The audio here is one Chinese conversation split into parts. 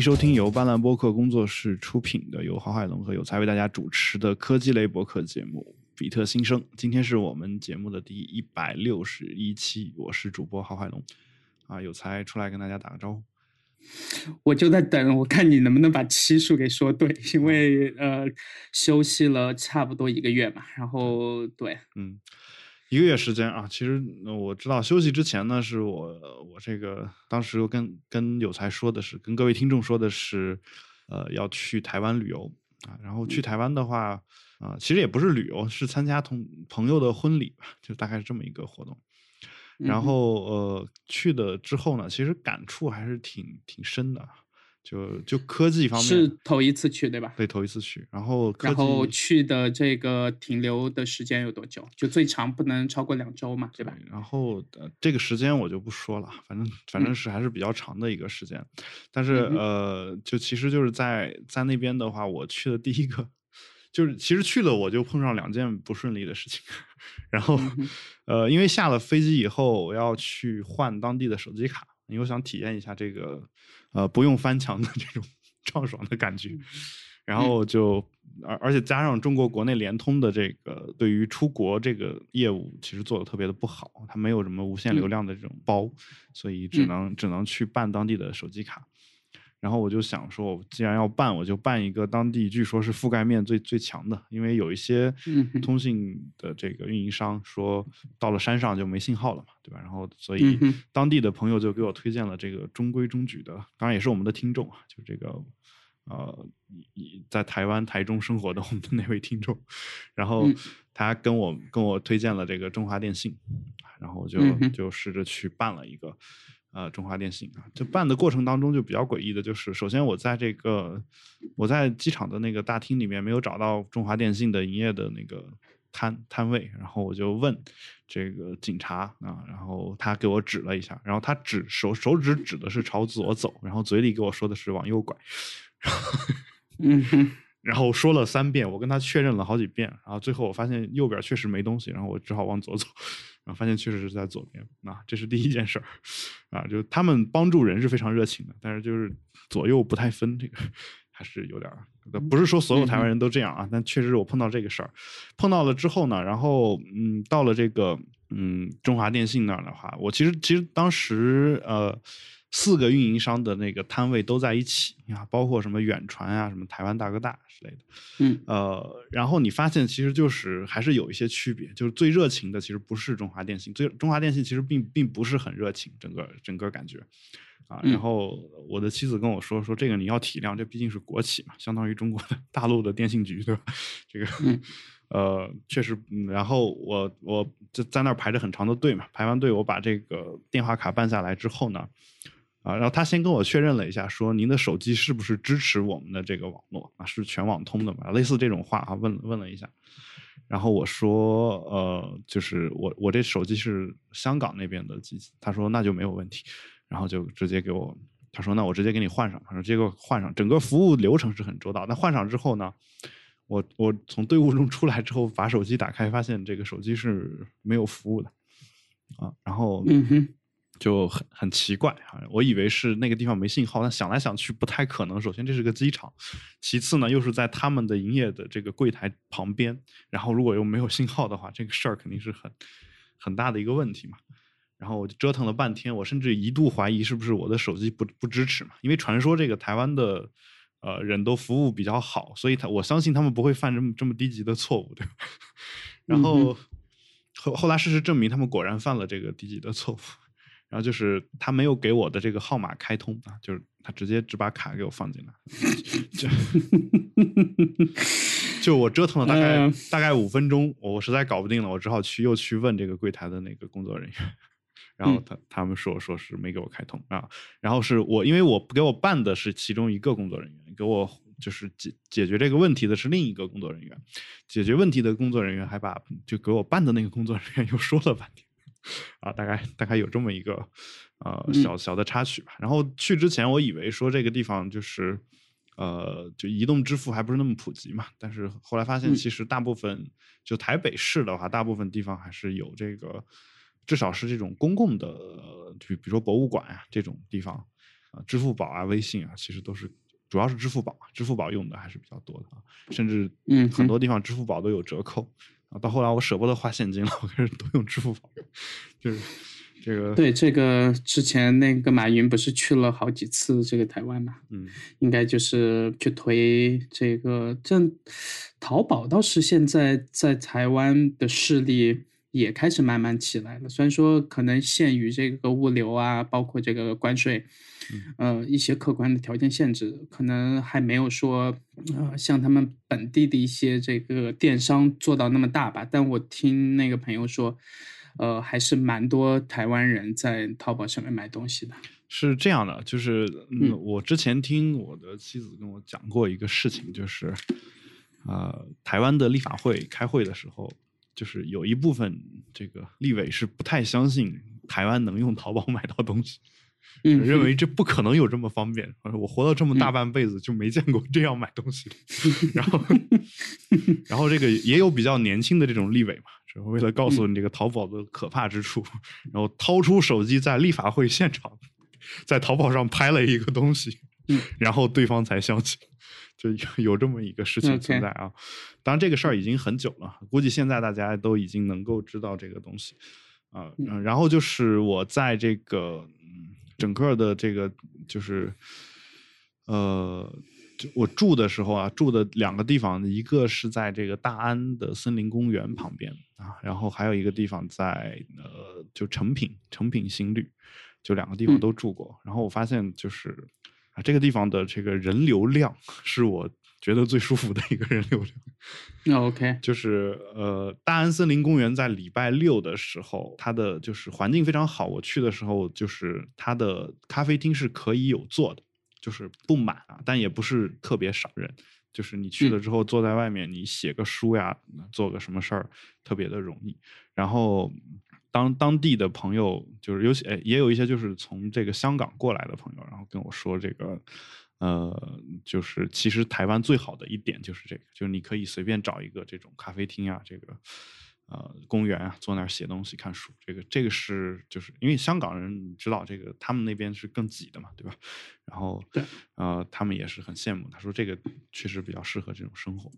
迎收听由斑斓播客工作室出品的由郝海龙和有才为大家主持的科技类播客节目《比特新生》。今天是我们节目的第一百六十一期，我是主播郝海龙。啊，有才出来跟大家打个招呼。我就在等，我看你能不能把期数给说对，因为呃休息了差不多一个月嘛。然后对，嗯，一个月时间啊。其实我知道休息之前呢，是我我这个当时跟跟有才说的是，跟各位听众说的是，呃，要去台湾旅游啊。然后去台湾的话啊，其实也不是旅游，是参加同朋友的婚礼吧，就大概是这么一个活动。然后呃去的之后呢，其实感触还是挺挺深的，就就科技方面是头一次去对吧？对，头一次去。然后然后去的这个停留的时间有多久？就最长不能超过两周嘛，对吧？然后这个时间我就不说了，反正反正是还是比较长的一个时间。但是呃，就其实就是在在那边的话，我去的第一个。就是其实去了我就碰上两件不顺利的事情，然后，呃，因为下了飞机以后我要去换当地的手机卡，因为我想体验一下这个，呃，不用翻墙的这种畅爽的感觉，然后就而而且加上中国国内联通的这个对于出国这个业务其实做的特别的不好，它没有什么无限流量的这种包，所以只能只能去办当地的手机卡。然后我就想说，我既然要办，我就办一个当地据说是覆盖面最最强的，因为有一些通信的这个运营商说，到了山上就没信号了嘛，对吧？然后所以当地的朋友就给我推荐了这个中规中矩的，当然也是我们的听众啊，就这个呃，在台湾台中生活的我们的那位听众，然后他跟我跟我推荐了这个中华电信，然后我就就试着去办了一个。呃，中华电信啊，就办的过程当中就比较诡异的，就是首先我在这个我在机场的那个大厅里面没有找到中华电信的营业的那个摊摊位，然后我就问这个警察啊，然后他给我指了一下，然后他指手手指指的是朝左走，然后嘴里给我说的是往右拐，嗯哼，然后说了三遍，我跟他确认了好几遍，然后最后我发现右边确实没东西，然后我只好往左走。然后发现确实是在左边，啊，这是第一件事儿，啊，就他们帮助人是非常热情的，但是就是左右不太分，这个还是有点儿，不是说所有台湾人都这样啊，但确实我碰到这个事儿，碰到了之后呢，然后嗯，到了这个嗯中华电信那儿的话，我其实其实当时呃。四个运营商的那个摊位都在一起啊，包括什么远传啊、什么台湾大哥大之类的。嗯，呃，然后你发现其实就是还是有一些区别，就是最热情的其实不是中华电信，最中华电信其实并并不是很热情，整个整个感觉啊。然后我的妻子跟我说说这个你要体谅，这毕竟是国企嘛，相当于中国的大陆的电信局，对吧？这个 呃确实，然后我我就在那儿排着很长的队嘛，排完队我把这个电话卡办下来之后呢。啊，然后他先跟我确认了一下，说您的手机是不是支持我们的这个网络啊？是全网通的嘛？类似这种话啊，问问了一下。然后我说，呃，就是我我这手机是香港那边的机器。他说那就没有问题，然后就直接给我，他说那我直接给你换上。他说这个换上，整个服务流程是很周到。那换上之后呢，我我从队伍中出来之后，把手机打开，发现这个手机是没有服务的啊。然后嗯哼。就很很奇怪啊！我以为是那个地方没信号，但想来想去不太可能。首先这是个机场，其次呢又是在他们的营业的这个柜台旁边，然后如果又没有信号的话，这个事儿肯定是很很大的一个问题嘛。然后我就折腾了半天，我甚至一度怀疑是不是我的手机不不支持嘛？因为传说这个台湾的呃人都服务比较好，所以他我相信他们不会犯这么这么低级的错误，对吧？然后后后来事实证明，他们果然犯了这个低级的错误。然后就是他没有给我的这个号码开通啊，就是他直接只把卡给我放进来，就就我折腾了大概大概五分钟，我实在搞不定了，我只好去又去问这个柜台的那个工作人员，然后他他们说说是没给我开通啊，然后是我因为我给我办的是其中一个工作人员，给我就是解解决这个问题的是另一个工作人员，解决问题的工作人员还把就给我办的那个工作人员又说了半天。啊，大概大概有这么一个呃小小的插曲吧。然后去之前，我以为说这个地方就是呃，就移动支付还不是那么普及嘛。但是后来发现，其实大部分就台北市的话，大部分地方还是有这个，至少是这种公共的，就比如说博物馆啊这种地方，啊，支付宝啊、微信啊，其实都是主要是支付宝，支付宝用的还是比较多的啊，甚至嗯很多地方支付宝都有折扣啊。到后来我舍不得花现金了，我开始都用支付宝，就是这个对这个之前那个马云不是去了好几次这个台湾嘛？嗯应该就是去推这个。这淘宝倒是现在在台湾的势力也开始慢慢起来了，虽然说可能限于这个物流啊，包括这个关税，呃一些客观的条件限制，可能还没有说呃像他们本地的一些这个电商做到那么大吧。但我听那个朋友说。呃，还是蛮多台湾人在淘宝上面买东西的。是这样的，就是嗯，嗯我之前听我的妻子跟我讲过一个事情，就是呃，台湾的立法会开会的时候，就是有一部分这个立委是不太相信台湾能用淘宝买到东西，嗯，认为这不可能有这么方便。我活了这么大半辈子就没见过这样买东西，然后然后这个也有比较年轻的这种立委嘛。是为了告诉你这个淘宝的可怕之处，然后掏出手机在立法会现场，在淘宝上拍了一个东西，嗯，然后对方才相信，就有有这么一个事情存在啊。当然这个事儿已经很久了，估计现在大家都已经能够知道这个东西啊。嗯，然后就是我在这个整个的这个就是呃。我住的时候啊，住的两个地方，一个是在这个大安的森林公园旁边啊，然后还有一个地方在呃，就成品成品新绿，就两个地方都住过。然后我发现就是啊，这个地方的这个人流量是我觉得最舒服的一个人流量。那 OK，就是呃，大安森林公园在礼拜六的时候，它的就是环境非常好。我去的时候，就是它的咖啡厅是可以有座的。就是不满啊，但也不是特别少人。就是你去了之后，坐在外面，你写个书呀，做个什么事儿，特别的容易。然后当当地的朋友，就是尤其哎，也有一些就是从这个香港过来的朋友，然后跟我说这个，呃，就是其实台湾最好的一点就是这个，就是你可以随便找一个这种咖啡厅啊，这个。呃，公园啊，坐那儿写东西、看书，这个这个是就是因为香港人，你知道这个他们那边是更挤的嘛，对吧？然后对，呃，他们也是很羡慕。他说这个确实比较适合这种生活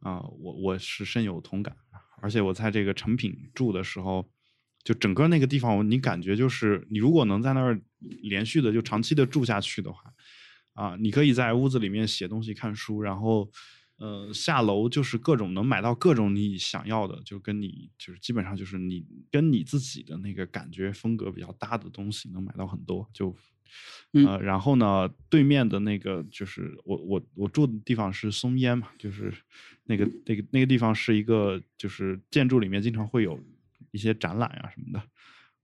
啊，我我是深有同感。而且我在这个成品住的时候，就整个那个地方，你感觉就是你如果能在那儿连续的就长期的住下去的话，啊，你可以在屋子里面写东西、看书，然后。呃，下楼就是各种能买到各种你想要的，就跟你就是基本上就是你跟你自己的那个感觉风格比较搭的东西，能买到很多。就呃，然后呢，对面的那个就是我我我住的地方是松烟嘛，就是那个那个那个地方是一个就是建筑里面经常会有一些展览啊什么的。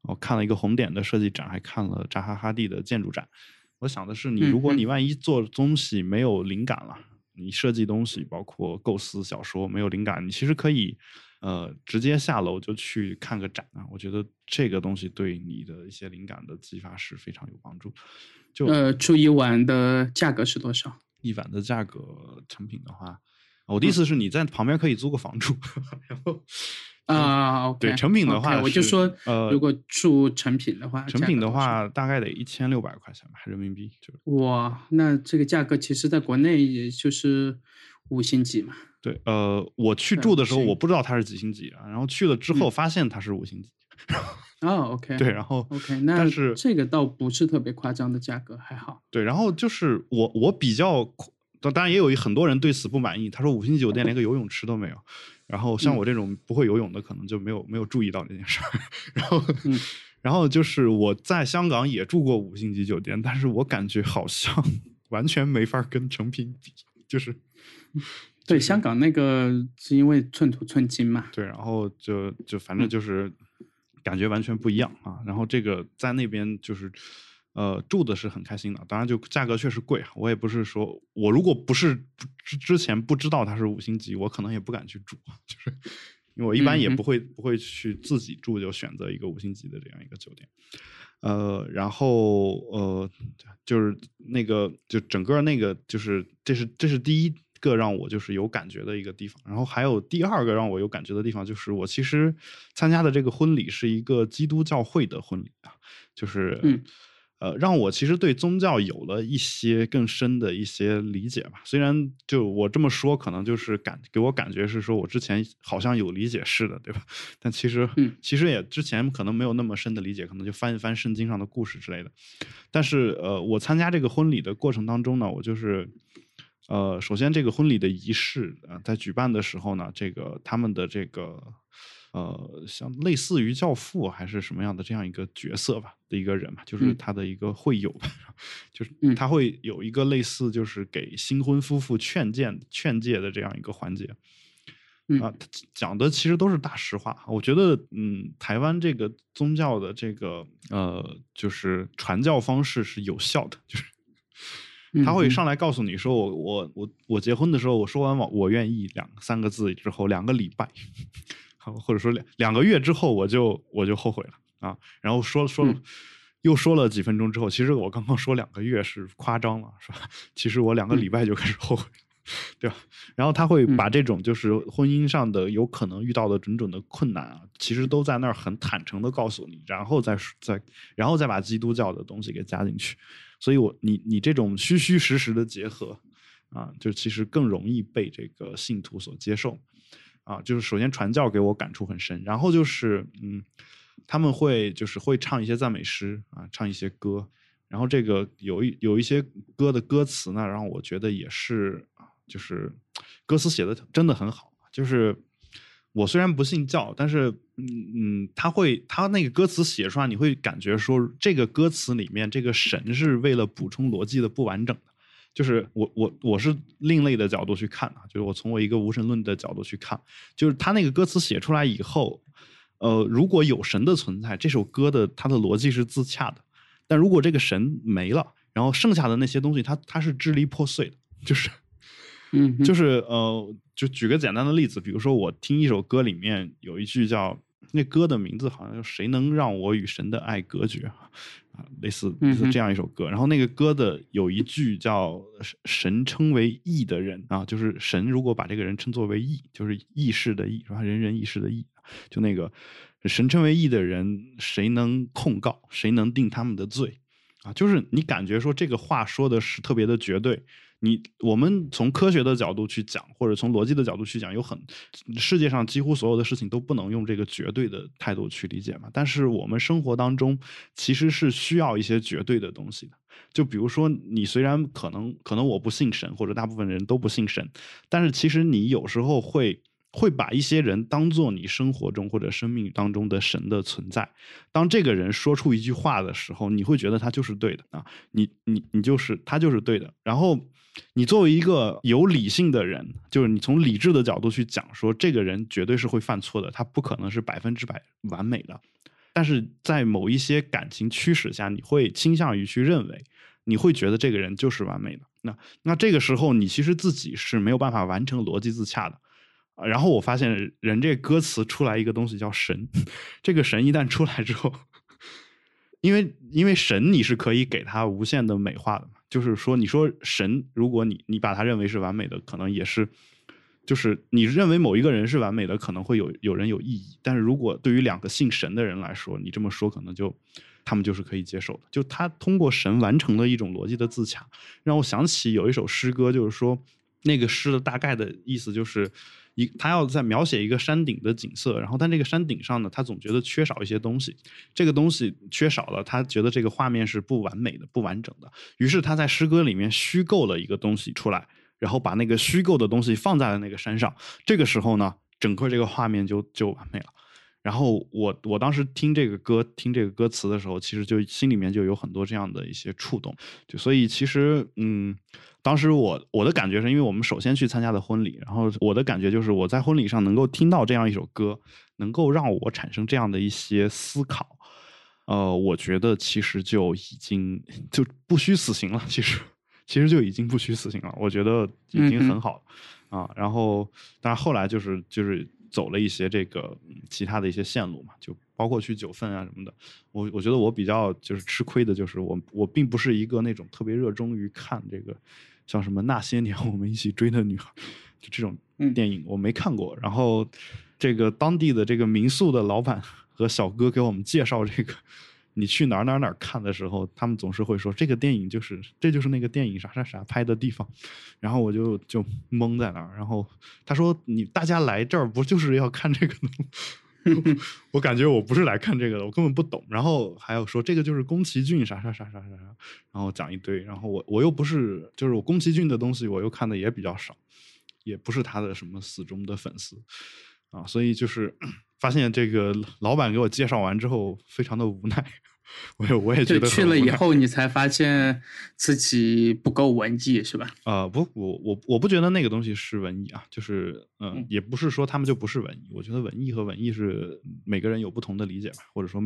我看了一个红点的设计展，还看了扎哈哈蒂的建筑展。我想的是，你如果你万一做东西没有灵感了。你设计东西，包括构思小说，没有灵感，你其实可以，呃，直接下楼就去看个展啊。我觉得这个东西对你的一些灵感的激发是非常有帮助。就呃，住一晚的价格是多少？一晚的价格，成品的话，我的意思是你在旁边可以租个房住，然后啊，对，成品的话，我就说，呃，如果住成品的话，成品的话大概得一千六百块钱吧，人民币。就哇，那这个价格其实在国内也就是五星级嘛。对，呃，我去住的时候我不知道它是几星级啊，然后去了之后发现它是五星级。哦，OK，对，然后 OK，那但是这个倒不是特别夸张的价格，还好。对，然后就是我我比较，当然也有很多人对此不满意，他说五星级酒店连个游泳池都没有。然后像我这种不会游泳的，可能就没有没有注意到这件事儿。然后，然后就是我在香港也住过五星级酒店，但是我感觉好像 完全没法跟成品比，就是对香港那个是因为寸土寸金嘛。对，然后就就反正就是感觉完全不一样啊。然后这个在那边就是。呃，住的是很开心的，当然就价格确实贵。我也不是说我如果不是之之前不知道它是五星级，我可能也不敢去住，就是因为我一般也不会不会去自己住，就选择一个五星级的这样一个酒店。呃，然后呃，就是那个就整个那个就是这是这是第一个让我就是有感觉的一个地方。然后还有第二个让我有感觉的地方，就是我其实参加的这个婚礼是一个基督教会的婚礼啊，就是嗯。呃，让我其实对宗教有了一些更深的一些理解吧。虽然就我这么说，可能就是感给我感觉是说我之前好像有理解似的，对吧？但其实，其实也之前可能没有那么深的理解，可能就翻一翻圣经上的故事之类的。但是，呃，我参加这个婚礼的过程当中呢，我就是，呃，首先这个婚礼的仪式啊，在举办的时候呢，这个他们的这个。呃，像类似于教父还是什么样的这样一个角色吧的一个人吧，就是他的一个会友吧，就是他会有一个类似就是给新婚夫妇劝谏劝诫的这样一个环节，啊，讲的其实都是大实话。我觉得，嗯，台湾这个宗教的这个呃，就是传教方式是有效的，就是他会上来告诉你说，我我我我结婚的时候，我说完我我愿意两三个字之后，两个礼拜。或者说两两个月之后，我就我就后悔了啊。然后说了说了，又说了几分钟之后，其实我刚刚说两个月是夸张了，是吧？其实我两个礼拜就开始后悔，对吧？然后他会把这种就是婚姻上的有可能遇到的种种的困难啊，其实都在那儿很坦诚的告诉你，然后再再然后再把基督教的东西给加进去。所以我你你这种虚虚实实的结合啊，就其实更容易被这个信徒所接受。啊，就是首先传教给我感触很深，然后就是嗯，他们会就是会唱一些赞美诗啊，唱一些歌，然后这个有一有一些歌的歌词呢，让我觉得也是，就是歌词写的真的很好。就是我虽然不信教，但是嗯嗯，他会他那个歌词写出来，你会感觉说这个歌词里面这个神是为了补充逻辑的不完整的。就是我我我是另类的角度去看啊，就是我从我一个无神论的角度去看，就是他那个歌词写出来以后，呃，如果有神的存在，这首歌的它的逻辑是自洽的；但如果这个神没了，然后剩下的那些东西，它它是支离破碎的，就是，嗯，就是呃，就举个简单的例子，比如说我听一首歌里面有一句叫。那歌的名字好像叫“谁能让我与神的爱隔绝”啊，类似类似这样一首歌。然后那个歌的有一句叫“神称为义的人啊”，就是神如果把这个人称作为义，就是义士的义是吧？人人义士的义，就那个神称为义的人，谁能控告？谁能定他们的罪？啊，就是你感觉说这个话说的是特别的绝对。你我们从科学的角度去讲，或者从逻辑的角度去讲，有很世界上几乎所有的事情都不能用这个绝对的态度去理解嘛。但是我们生活当中其实是需要一些绝对的东西的。就比如说，你虽然可能可能我不信神，或者大部分人都不信神，但是其实你有时候会会把一些人当做你生活中或者生命当中的神的存在。当这个人说出一句话的时候，你会觉得他就是对的啊，你你你就是他就是对的，然后。你作为一个有理性的人，就是你从理智的角度去讲，说这个人绝对是会犯错的，他不可能是百分之百完美的。但是在某一些感情驱使下，你会倾向于去认为，你会觉得这个人就是完美的。那那这个时候，你其实自己是没有办法完成逻辑自洽的。然后我发现，人这歌词出来一个东西叫神，这个神一旦出来之后，因为因为神你是可以给他无限的美化的嘛。就是说，你说神，如果你你把他认为是完美的，可能也是，就是你认为某一个人是完美的，可能会有有人有异议。但是如果对于两个信神的人来说，你这么说可能就他们就是可以接受的。就他通过神完成了一种逻辑的自洽，让我想起有一首诗歌，就是说那个诗的大概的意思就是。一，他要在描写一个山顶的景色，然后但这个山顶上呢，他总觉得缺少一些东西，这个东西缺少了，他觉得这个画面是不完美的、不完整的。于是他在诗歌里面虚构了一个东西出来，然后把那个虚构的东西放在了那个山上。这个时候呢，整个这个画面就就完美了。然后我我当时听这个歌、听这个歌词的时候，其实就心里面就有很多这样的一些触动。就所以其实嗯。当时我我的感觉是因为我们首先去参加的婚礼，然后我的感觉就是我在婚礼上能够听到这样一首歌，能够让我产生这样的一些思考，呃，我觉得其实就已经就不虚此行了。其实其实就已经不虚此行了，我觉得已经很好了啊。然后，但是后来就是就是走了一些这个其他的一些线路嘛，就包括去九份啊什么的。我我觉得我比较就是吃亏的就是我我并不是一个那种特别热衷于看这个。像什么那些年我们一起追的女孩，就这种电影我没看过。然后，这个当地的这个民宿的老板和小哥给我们介绍这个你去哪儿哪儿哪儿看的时候，他们总是会说这个电影就是这就是那个电影啥啥啥拍的地方，然后我就就懵在那儿。然后他说你大家来这儿不就是要看这个的吗？我感觉我不是来看这个的，我根本不懂。然后还有说这个就是宫崎骏啥啥啥啥啥啥，然后讲一堆。然后我我又不是就是我宫崎骏的东西我又看的也比较少，也不是他的什么死忠的粉丝啊，所以就是 发现这个老板给我介绍完之后，非常的无奈。我也我也觉得去了以后，你才发现自己不够文艺，是吧？啊，不，我我我不觉得那个东西是文艺啊，就是嗯，也不是说他们就不是文艺。我觉得文艺和文艺是每个人有不同的理解吧，或者说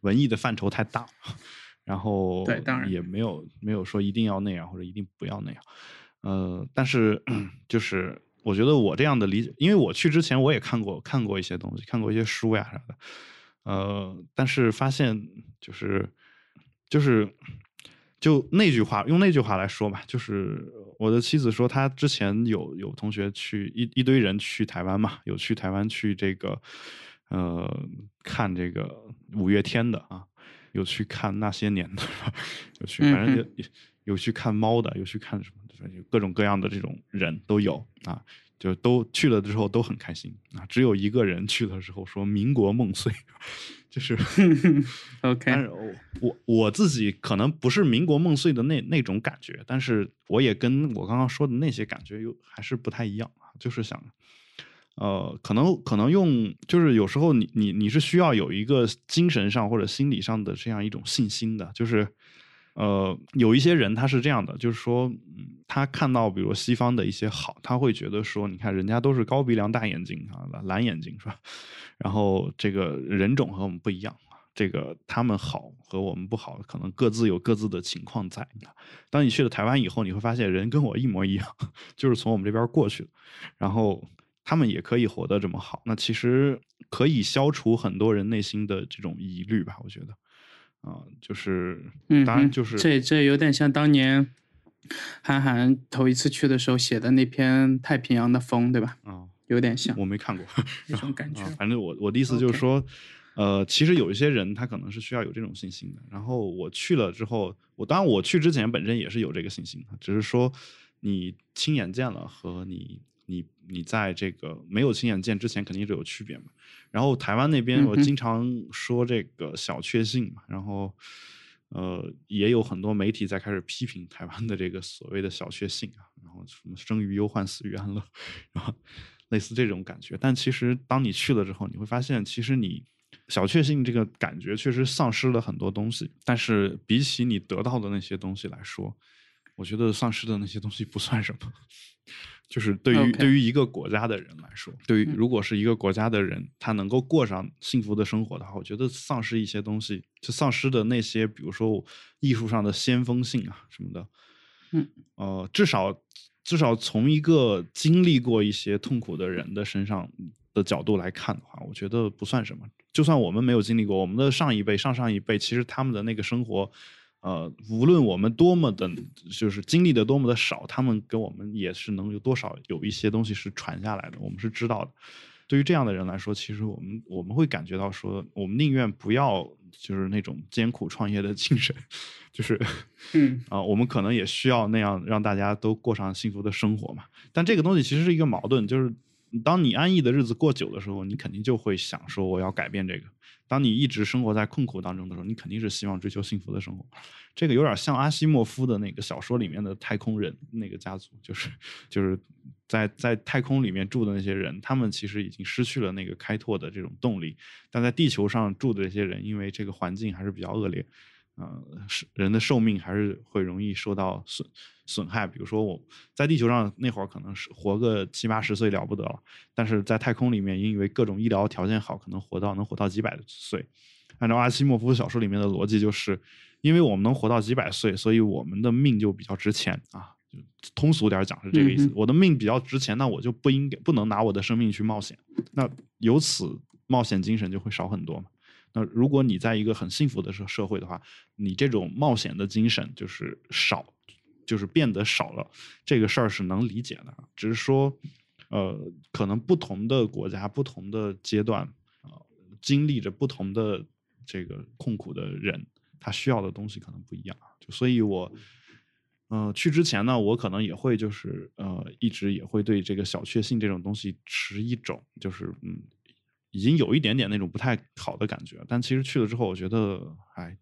文艺的范畴太大，然后对，当然也没有没有说一定要那样或者一定不要那样。呃，但是 就是我觉得我这样的理解，因为我去之前我也看过看过一些东西，看过一些书呀啥的。呃，但是发现就是，就是，就那句话，用那句话来说吧，就是我的妻子说，她之前有有同学去一一堆人去台湾嘛，有去台湾去这个，呃，看这个五月天的啊，有去看那些年的，有去，反正有有去看猫的，有去看什么，各种各样的这种人都有啊。就都去了之后都很开心啊，只有一个人去的时候说“民国梦碎”，就 是 OK。但是我我自己可能不是“民国梦碎”的那那种感觉，但是我也跟我刚刚说的那些感觉又还是不太一样啊。就是想，呃，可能可能用，就是有时候你你你是需要有一个精神上或者心理上的这样一种信心的，就是。呃，有一些人他是这样的，就是说，嗯，他看到比如西方的一些好，他会觉得说，你看人家都是高鼻梁、大眼睛啊，蓝眼睛是吧？然后这个人种和我们不一样，这个他们好和我们不好，可能各自有各自的情况在。当你去了台湾以后，你会发现人跟我一模一样，就是从我们这边过去的，然后他们也可以活得这么好，那其实可以消除很多人内心的这种疑虑吧，我觉得。啊，就是，嗯，当然就是这这有点像当年韩寒头一次去的时候写的那篇《太平洋的风》，对吧？啊，有点像。我没看过 那种感觉。反正我我的意思就是说，呃，其实有一些人他可能是需要有这种信心的。然后我去了之后，我当然我去之前本身也是有这个信心的，只是说你亲眼见了和你你你在这个没有亲眼见之前肯定是有区别嘛。然后台湾那边，我经常说这个小确幸嘛，然后，呃，也有很多媒体在开始批评台湾的这个所谓的小确幸啊，然后什么生于忧患，死于安乐，然后类似这种感觉。但其实当你去了之后，你会发现，其实你小确幸这个感觉确实丧失了很多东西。但是比起你得到的那些东西来说，我觉得丧失的那些东西不算什么。就是对于对于一个国家的人来说，对于如果是一个国家的人，他能够过上幸福的生活的话，我觉得丧失一些东西，就丧失的那些，比如说艺术上的先锋性啊什么的，嗯，呃，至少至少从一个经历过一些痛苦的人的身上的角度来看的话，我觉得不算什么。就算我们没有经历过，我们的上一辈、上上一辈，其实他们的那个生活。呃，无论我们多么的，就是经历的多么的少，他们给我们也是能有多少有一些东西是传下来的，我们是知道的。对于这样的人来说，其实我们我们会感觉到说，我们宁愿不要就是那种艰苦创业的精神，就是嗯啊，我们可能也需要那样让大家都过上幸福的生活嘛。但这个东西其实是一个矛盾，就是当你安逸的日子过久的时候，你肯定就会想说我要改变这个。当你一直生活在困苦当中的时候，你肯定是希望追求幸福的生活。这个有点像阿西莫夫的那个小说里面的太空人那个家族，就是就是在在太空里面住的那些人，他们其实已经失去了那个开拓的这种动力。但在地球上住的这些人，因为这个环境还是比较恶劣。呃，是人的寿命还是会容易受到损损害。比如说我在地球上那会儿可能是活个七八十岁了不得了，但是在太空里面，因为各种医疗条件好，可能活到能活到几百岁。按照阿西莫夫小说里面的逻辑，就是因为我们能活到几百岁，所以我们的命就比较值钱啊。就通俗点讲是这个意思。我的命比较值钱，那我就不应该不能拿我的生命去冒险。那由此冒险精神就会少很多嘛。那如果你在一个很幸福的社社会的话，你这种冒险的精神就是少，就是变得少了。这个事儿是能理解的，只是说，呃，可能不同的国家、不同的阶段啊，经历着不同的这个痛苦的人，他需要的东西可能不一样。就所以，我嗯去之前呢，我可能也会就是呃一直也会对这个小确幸这种东西持一种就是嗯已经有一点点那种不太好的感觉。但其实去了之后，我觉得哎，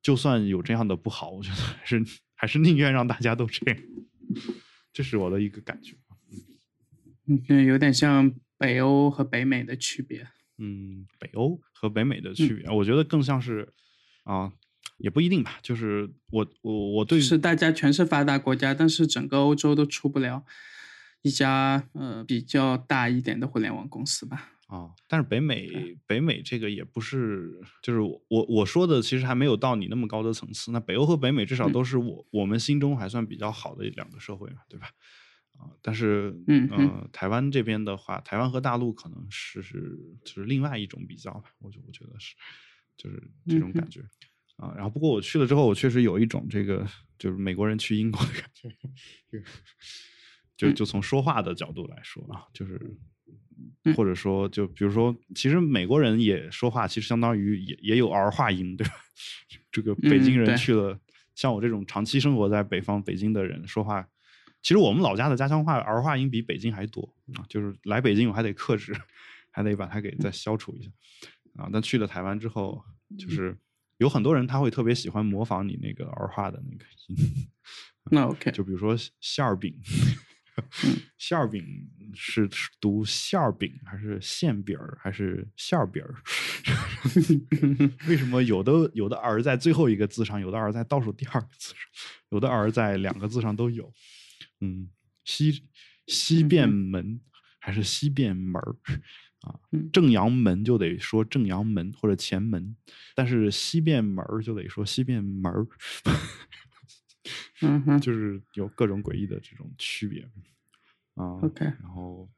就算有这样的不好，我觉得还是还是宁愿让大家都这样。这是我的一个感觉。嗯，有点像北欧和北美的区别。嗯，北欧和北美的区别，我觉得更像是啊，也不一定吧。就是我我我对是大家全是发达国家，但是整个欧洲都出不了一家呃比较大一点的互联网公司吧。啊，但是北美北美这个也不是，就是我我说的其实还没有到你那么高的层次。那北欧和北美至少都是我我们心中还算比较好的两个社会嘛，对吧？啊，但是，嗯呃，台湾这边的话，台湾和大陆可能是是就是另外一种比较吧，我就我觉得是，就是这种感觉啊。然后，不过我去了之后，我确实有一种这个就是美国人去英国的感觉，就就从说话的角度来说啊，就是或者说就比如说，其实美国人也说话，其实相当于也也有儿化音，对吧？这个北京人去了，像我这种长期生活在北方北京的人说话。其实我们老家的家乡话儿化音比北京还多啊，就是来北京我还得克制，还得把它给再消除一下啊。但去了台湾之后，就是有很多人他会特别喜欢模仿你那个儿化的那个音。那 OK，就比如说馅儿饼，馅儿饼是读馅儿饼还是馅饼儿还是馅儿饼儿？为什么有的有的儿在最后一个字上，有的儿在倒数第二个字上，有的儿在两个字上都有？嗯，西西便门还是西便门儿啊？正阳门就得说正阳门或者前门，但是西便门儿就得说西便门儿。嗯哼，就是有各种诡异的这种区别啊。OK，然后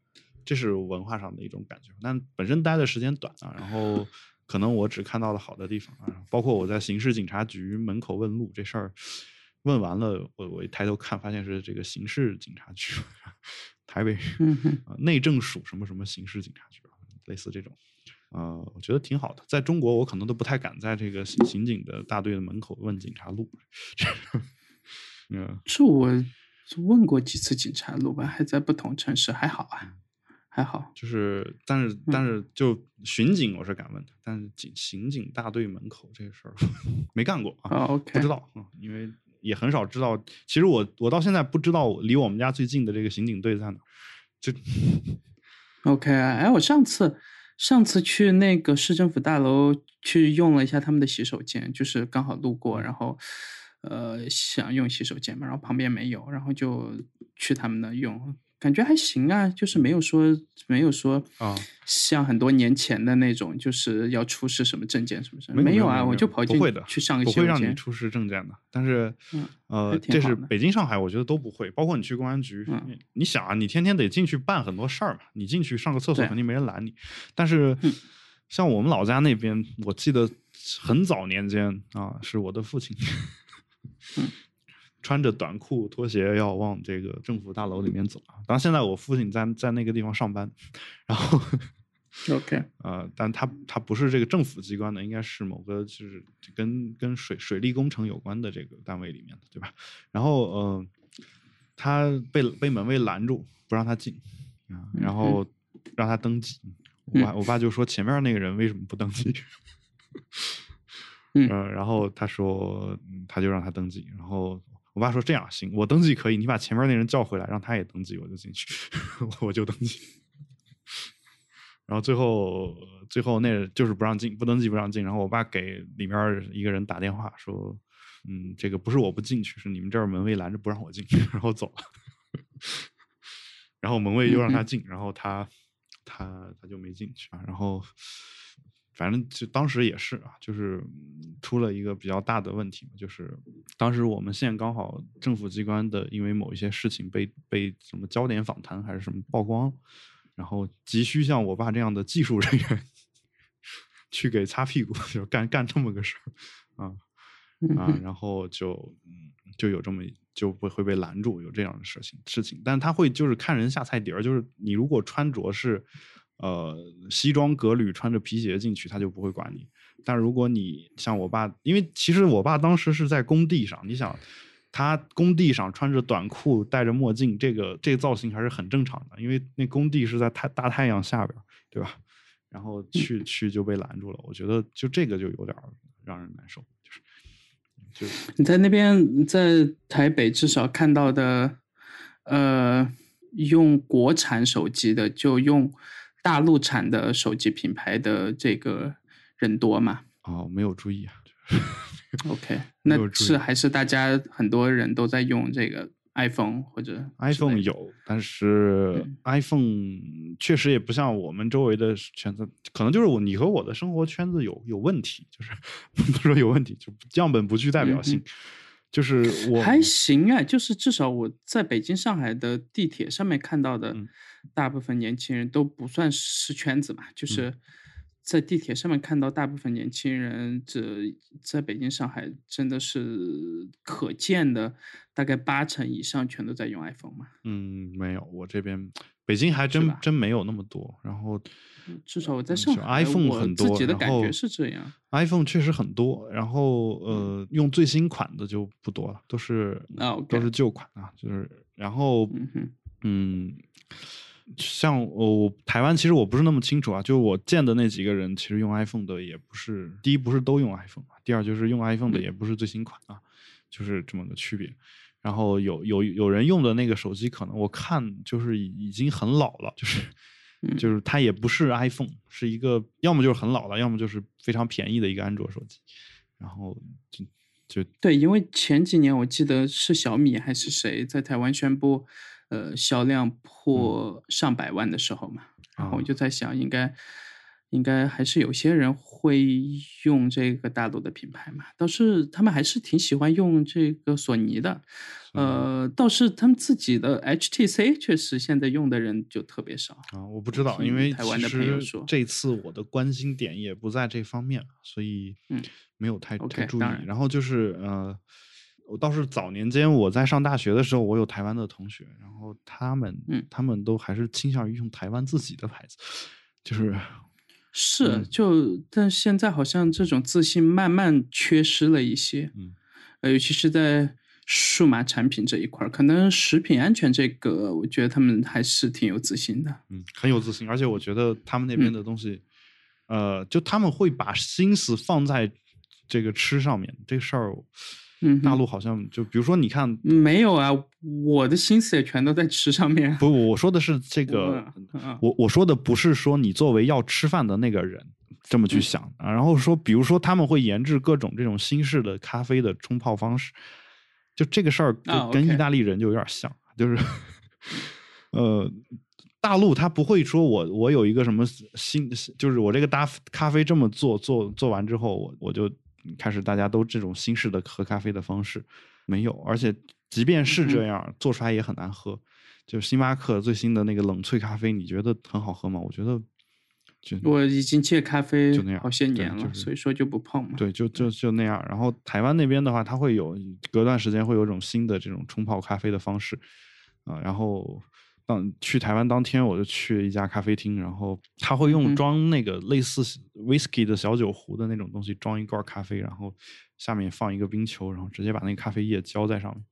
这是文化上的一种感觉，但本身待的时间短啊，然后可能我只看到了好的地方啊，包括我在刑事警察局门口问路这事儿。问完了，我我一抬头看，发现是这个刑事警察局，台北内政署什么什么刑事警察局，类似这种，呃，我觉得挺好的。在中国，我可能都不太敢在这个刑警的大队的门口问警察路。嗯，这我问过几次警察路吧，还在不同城市，还好啊，还好。就是，但是但是就巡警我是敢问的，但是警刑警大队门口这个事儿 没干过啊，OK，不知道啊，因为。也很少知道，其实我我到现在不知道离我们家最近的这个刑警队在哪。就 OK 啊，哎，我上次上次去那个市政府大楼去用了一下他们的洗手间，就是刚好路过，然后呃想用洗手间嘛，然后旁边没有，然后就去他们那用。感觉还行啊，就是没有说没有说啊，像很多年前的那种，就是要出示什么证件什么什么。没有啊，我就跑进去上个不会让你出示证件的。但是呃，这是北京、上海，我觉得都不会。包括你去公安局，你想啊，你天天得进去办很多事儿嘛。你进去上个厕所，肯定没人拦你。但是像我们老家那边，我记得很早年间啊，是我的父亲。穿着短裤拖鞋要往这个政府大楼里面走啊！当然现在我父亲在在那个地方上班，然后，OK，呃，但他他不是这个政府机关的，应该是某个就是跟跟水水利工程有关的这个单位里面的，对吧？然后，呃，他被被门卫拦住不让他进啊，然后让他登记。我我爸就说前面那个人为什么不登记？嗯，然后他说他就让他登记，然后。我爸说：“这样行，我登记可以，你把前面那人叫回来，让他也登记，我就进去，我就登记。然后最后，最后那就是不让进，不登记不让进。然后我爸给里面一个人打电话说：‘嗯，这个不是我不进去，是你们这儿门卫拦着不让我进去。’然后走了。然后门卫又让他进，然后他他他就没进去啊。然后。”反正就当时也是啊，就是出了一个比较大的问题嘛，就是当时我们县刚好政府机关的因为某一些事情被被什么焦点访谈还是什么曝光，然后急需像我爸这样的技术人员 去给擦屁股，就干干这么个事儿啊啊，然后就嗯就有这么就会会被拦住，有这样的事情事情，但他会就是看人下菜碟儿，就是你如果穿着是。呃，西装革履穿着皮鞋进去，他就不会管你。但如果你像我爸，因为其实我爸当时是在工地上，你想他工地上穿着短裤戴着墨镜，这个这个造型还是很正常的，因为那工地是在太大太阳下边，对吧？然后去去就被拦住了，我觉得就这个就有点让人难受，就是就你在那边在台北至少看到的，呃，用国产手机的就用大陆产的手机品牌的这个人多吗？哦，没有注意啊。OK，那是还是大家很多人都在用这个 iPhone 或者 iPhone 有，但是嗯 iPhone 确实也不像我们周围的圈子，可能就是我你和我的生活圈子有有问题，就是 不是说有问题，就样本不具代表性，嗯 就是我还行啊，就是至少我在北京、上海的地铁上面看到的嗯，大部分年轻人都不算是圈子嘛，就是在地铁上面看到大部分年轻人，这在北京、上海真的是可见的，大概八成以上全都在用 iPhone 嘛。嗯没有，我这边北京还真真没有那么多，然后至少我在上海 iPhone 很多，自己的感觉是这样。iPhone 确实很多，然后呃，用最新款的就不多了，都是都是旧款啊，就是然后嗯，嗯，像我台湾其实我不是那么清楚啊，就我见的那几个人，其实用 iPhone 的也不是，第一不是都用 iPhone，啊第二就是用 iPhone 的嗯也不是最新款啊，就是这么个区别。然后有有有人用的那个手机，可能我看就是已已经很老了，就是嗯 就是它也不是 iPhone，是一个要么就是很老了，要么就是非常便宜的一个安卓手机。然后就就对，因为前几年我记得是小米还是谁在台湾宣布，呃，销量破上百万的时候嘛，然后我啊就在想，应该应该还是有些人会用这个大陆的品牌嘛，倒是他们还是挺喜欢用这个索尼的，呃，倒是他们自己的 HTC 确实现在用的人就特别少。啊，我不知道，因为台湾的其实朋友说这次我的关心点也不在这方面，所以嗯。没有太太注意然。然后就是呃，我倒是早年间我在上大学的时候，我有台湾的同学，然后他们嗯。他们都还是倾向于用台湾自己的牌子，就是是，嗯。就但现在好像这种自信慢慢缺失了一些，嗯，呃，尤其是在数码产品这一块儿，可能食品安全这个，我觉得他们还是挺有自信的。嗯很有自信，而且我觉得他们那边嗯。的东西，呃，就他们会把心思放在这个吃上面，这个事儿，嗯大陆好像就比如说你看没有啊，我的心思也全都在吃上面。不，我说的是这 个我啊，我我说的不是说你作为要吃饭的那个人这么去嗯。想啊，然后说，比如说他们会研制各种这种新式的咖啡的冲泡方式，就这个事儿跟、意大利人就有点像，就是呃，大陆他不会说我我有一个什么新，就是我这个搭咖啡这么做做做完之后，我我就开始大家都这种新式的喝咖啡的方式没有，而且即便是这嗯样，做出来也很难喝。就星巴克最新的那个冷萃咖啡，你觉得很好喝吗？我觉得就我已经戒咖啡就那样好些年了，就是所以说就不碰嘛。对，就就就那样。然后台湾那边的话，它会有隔段时间会有一种新的这种冲泡咖啡的方式啊、然后当去台湾当天，我就去一家咖啡厅，然后他会用嗯装那个类似 whisky 的小酒壶的那种东西装一罐咖啡，然后下面放一个冰球，然后直接把那个咖啡液浇在上面，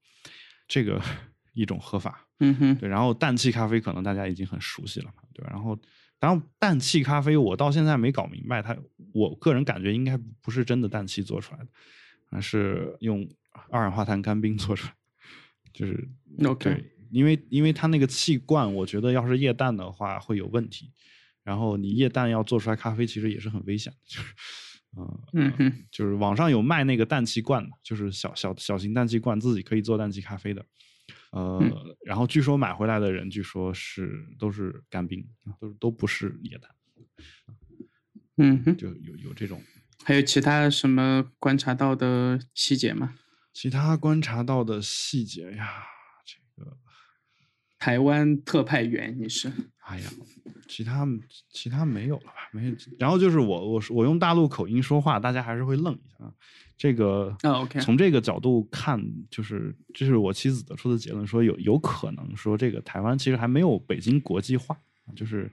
这个一种喝法。嗯哼，对，然后氮气咖啡可能大家已经很熟悉了嘛，对吧？然后，然后氮气咖啡我到现在没搞明白，它我个人感觉应该不是真的氮气做出来的，而是用二氧化碳干冰做出来，就是嗯 OK 对，因为因为它那个气罐，我觉得要是液氮的话会有问题，然后你液氮要做出来咖啡，其实也是很危险的，就是。呃嗯哼，就是网上有卖那个氮气罐的，就是小小小型氮气罐，自己可以做氮气咖啡的。呃，嗯然后据说买回来的人，据说是都是干冰，啊都都不是液氮，嗯哼，就有有这种。还有其他什么观察到的细节吗？其他观察到的细节呀，这个，台湾特派员你是？哎呀，其他其他没有了吧？没有。然后就是我我我用大陆口音说话，大家还是会愣一下啊。这个从这个角度看，就是这是我妻子得出的结论，说有有可能说这个台湾其实还没有北京国际化，就是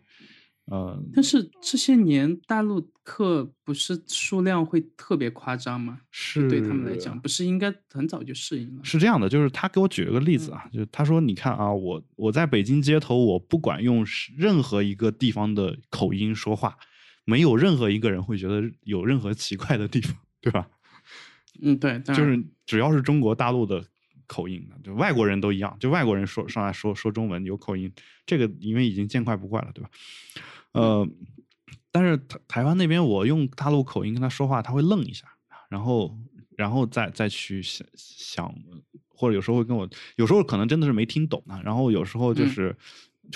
呃，但是这些年大陆客不是数量会特别夸张吗？是对他们来讲，不是应该很早就适应了？是这样的，就是他给我举了个例子啊，就是他说，你看啊，我我在北京街头，我不管用任何一个地方的口音说话，没有任何一个人会觉得有任何奇怪的地方，对吧？嗯，对，就是只要是中国大陆的口音，就外国人都一样，就外国人说上来说说中文有口音，这个因为已经见怪不怪了，对吧？呃，但是台台湾那边，我用大陆口音跟他说话，他会愣一下，然后，然后再再去想想，或者有时候会跟我，有时候可能真的是没听懂呢，然后有时候就是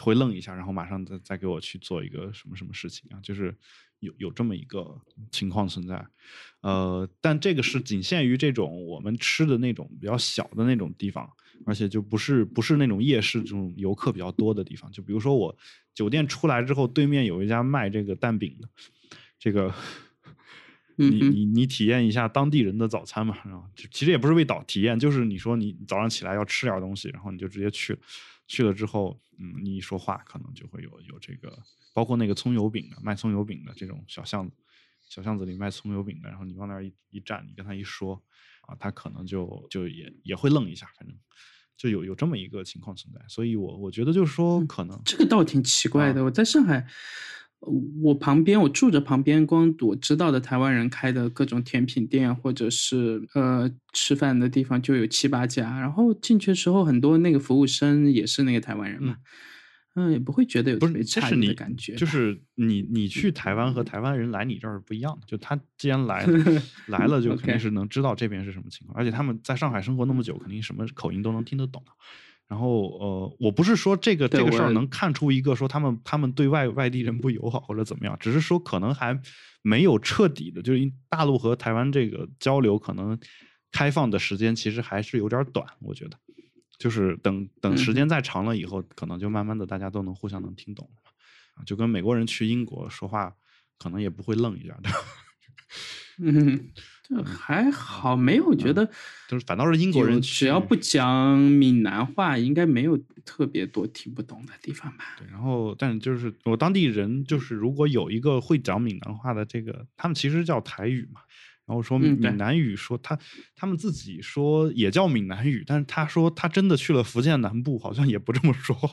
会愣一下，然后马上再再给我去做一个什么什么事情啊，就是有有这么一个情况存在，呃，但这个是仅限于这种我们吃的那种比较小的那种地方。而且就不是不是那种夜市这种游客比较多的地方，就比如说我酒店出来之后，对面有一家卖这个蛋饼的，这个，你你你体验一下当地人的早餐嘛，然后其实也不是为导体验，就是你说你早上起来要吃点东西，然后你就直接去了，去了之后，嗯，你一说话可能就会有有这个，包括那个葱油饼的卖葱油饼的这种小巷子，小巷子里卖葱油饼的，然后你往那儿一一站，你跟他一说。啊，他可能就就也也会愣一下，反正就有有这么一个情况存在，所以我我觉得就是说，可能这个倒挺奇怪的。我在上海，我旁边我住着旁边，光我知道的台湾人开的各种甜品店或者是呃吃饭的地方就有七八家，然后进去的时候，很多那个服务生也是那个台湾人嘛。嗯，也不会觉得有特别差异的感觉。就是你，你去台湾和台湾人来你这儿不一样的。就他既然来了 来了，就肯定是能知道这边是什么情况。而且他们在上海生活那么久，肯定什么口音都能听得懂。然后，呃，我不是说这个这个事儿能看出一个说他们他们对外外地人不友好或者怎么样，只是说可能还没有彻底的，就是大陆和台湾这个交流可能开放的时间其实还是有点短，我觉得。就是等等时间再长了以后，可能就慢慢的大家都能互相能听懂了，啊，就跟美国人去英国说话，可能也不会愣一下的。嗯，这还好，没有觉得，就是反倒是英国人，只要不讲闽南话，应该没有特别多听不懂的地方吧？对，然后但就是我当地人，就是如果有一个会讲闽南话的，这个他们其实叫台语嘛。然后说闽南语，说他他们自己说也叫闽南语，但是他说他真的去了福建南部，好像也不这么说话。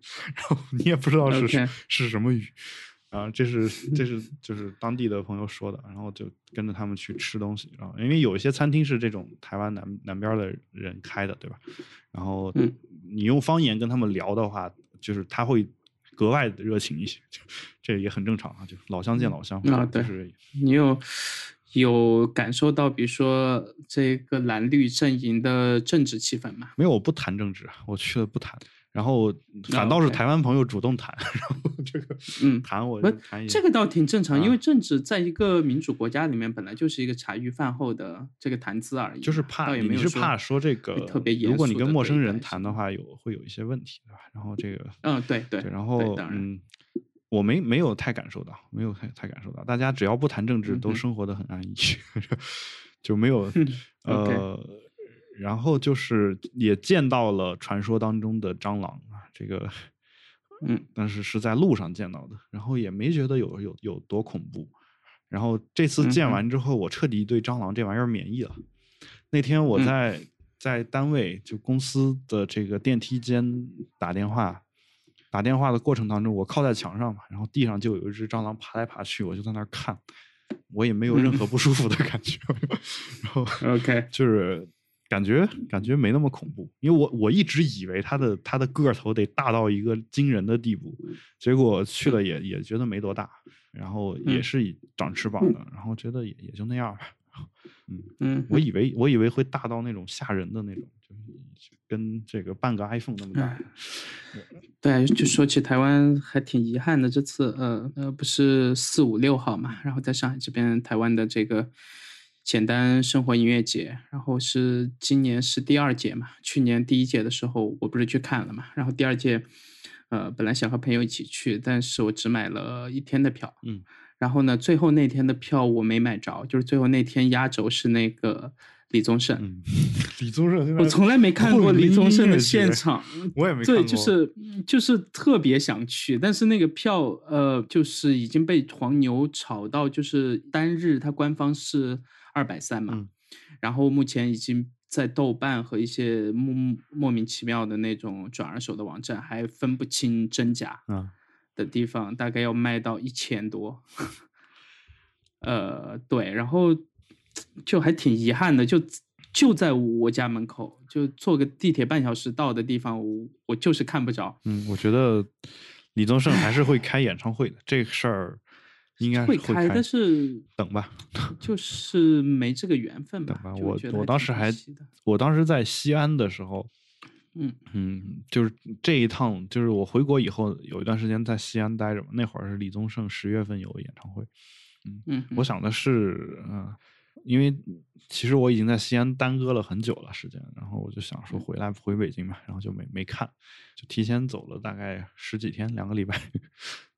然后你也不知道是是什么语啊，这是这是就是当地的朋友说的，然后就跟着他们去吃东西，然后因为有一些餐厅是这种台湾南南边的人开的，对吧？然后你用方言跟他们聊的话，就是他会格外的热情一些，这也很正常啊，就老乡见老乡啊，对，你有。有感受到，比如说这个蓝绿阵营的政治气氛吗？没有，我不谈政治，我去了不谈。然后反倒是台湾朋友主动谈，然后这个嗯谈我谈这个倒挺正常，因为政治在一个民主国家里面本来就是一个茶余饭后的这个谈资而已。就是怕你是怕说这个特别如果你跟陌生人谈的话，有会有一些问题，对吧？然后这个嗯对对，然后嗯。我没没有太感受到，没有太太感受到，大家只要不谈政治，都生活的很安逸，就没有呃，然后就是也见到了传说当中的蟑螂啊，这个嗯，但是是在路上见到的，然后也没觉得有有有多恐怖，然后这次见完之后，我彻底对蟑螂这玩意儿免疫了。那天我在在单位就公司的这个电梯间打电话。打电话的过程当中，我靠在墙上嘛，然后地上就有一只蟑螂爬来爬去，我就在那儿看，我也没有任何不舒服的感觉。然后，OK，就是感觉感觉没那么恐怖，因为我我一直以为它的它的个头得大到一个惊人的地步，结果去了也也觉得没多大，然后也是长翅膀的，然后觉得也也就那样吧。嗯嗯，我以为我以为会大到那种吓人的那种，就是跟这个半个 iPhone 那么大。对，就说起台湾还挺遗憾的，这次呃呃不是四五六号嘛，然后在上海这边台湾的这个简单生活音乐节，然后是今年是第二届嘛，去年第一届的时候我不是去看了嘛，然后第二届呃本来想和朋友一起去，但是我只买了一天的票，嗯。然后呢，最后那天的票我没买着，就是最后那天压轴是那个李宗盛。嗯，李宗盛我从来没看过李宗盛的现场，我也没看过。对，就是就是特别想去，但是那个票呃，就是已经被黄牛炒到，就是单日它官方是二百三嘛，嗯然后目前已经在豆瓣和一些莫莫名其妙的那种转二手的网站还分不清真假啊，的地方，大概要卖到一千多。呃，对，然后就还挺遗憾的，就就在我家门口，就坐个地铁半小时到的地方，我我就是看不着。嗯，我觉得李宗盛还是会开演唱会的，这个事儿应该是会开，但是等吧，就是没这个缘分吧。等吧，我觉得我当时还我当时在西安的时候，嗯嗯，就是这一趟，就是我回国以后有一段时间在西安待着嘛，那会儿是李宗盛十月份有演唱会，嗯嗯，我想的是，嗯、因为其实我已经在西安耽搁了很久了时间，然后我就想嗯说回来回北京嘛，然后就没没看，就提前走了大概十几天，两个礼拜。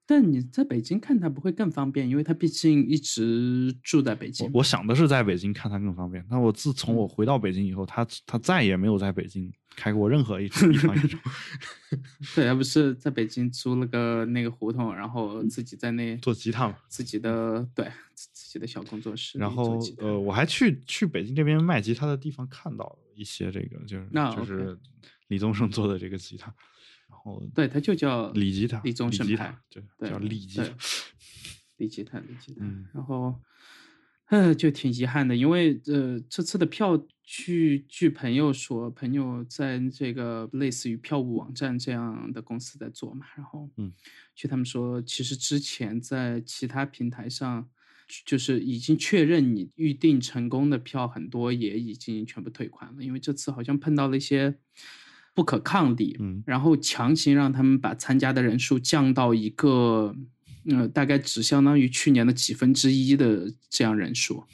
但你在北京看他不会更方便，因为他毕竟一直住在北京我。我想的是在北京看他更方便，但我自从我回到北京以后，他他再也没有在北京开过任何一场一场演唱会，对，他不是在北京租了个那个胡同，然后自己在那做吉他嘛。自己的对己的小工作室然后呃，我还去去北京这边卖吉他的地方看到一些这个，就是、那就是李宗盛做的这个吉他，然后对，他就叫李吉他，李宗盛派吉他，对叫李吉他。李吉他，李吉他。嗯然后，呃，就挺遗憾的，因为呃，这次的票，据据朋友说，朋友在这个类似于票务网站这样的公司在做嘛，然后，嗯，据他们说，其实之前在其他平台上。就是已经确认你预定成功的票很多也已经全部退款了，因为这次好像碰到了一些不可抗力，嗯然后强行让他们把参加的人数降到一个，呃，大概只相当于去年的几分之一的这样人数。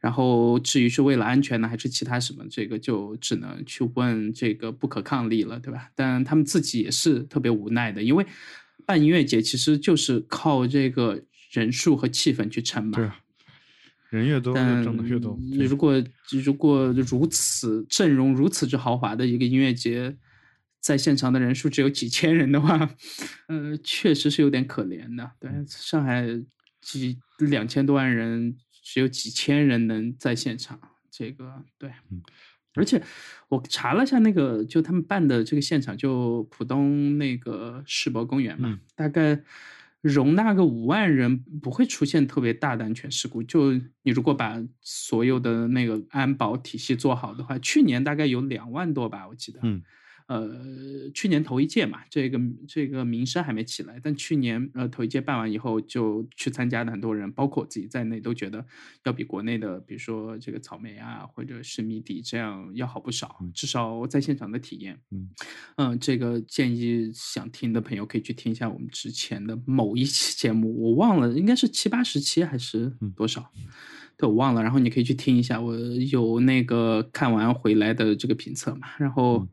然后至于是为了安全呢，还是其他什么，这个就只能去问这个不可抗力了，对吧？但他们自己也是特别无奈的，因为办音乐节其实就是靠这个人数和气氛去撑嘛。对啊，人越多就但挣的越多。如果如果如此阵容如此之豪华的一个音乐节，在现场的人数只有几千人的话，呃，确实是有点可怜的。对，上海几两千多万人，只有几千人能在现场，这个对。嗯而且我查了一下，那个就他们办的这个现场，就浦东那个世博公园嘛，嗯大概容纳个五万人，不会出现特别大的安全事故。就你如果把所有的那个安保体系做好的话，去年大概有两万多吧，我记得。嗯呃，去年头一届嘛，这个这个名声还没起来，但去年呃头一届办完以后，就去参加的很多人，包括我自己在内，都觉得要比国内的，比如说这个草莓啊，或者是谜底这样要好不少，嗯至少在现场的体验。嗯嗯，这个建议想听的朋友可以去听一下我们之前的某一期节目，我忘了，应该是七八十期还是嗯多少？对，我忘了。然后你可以去听一下，我有那个看完回来的这个评测嘛，然后嗯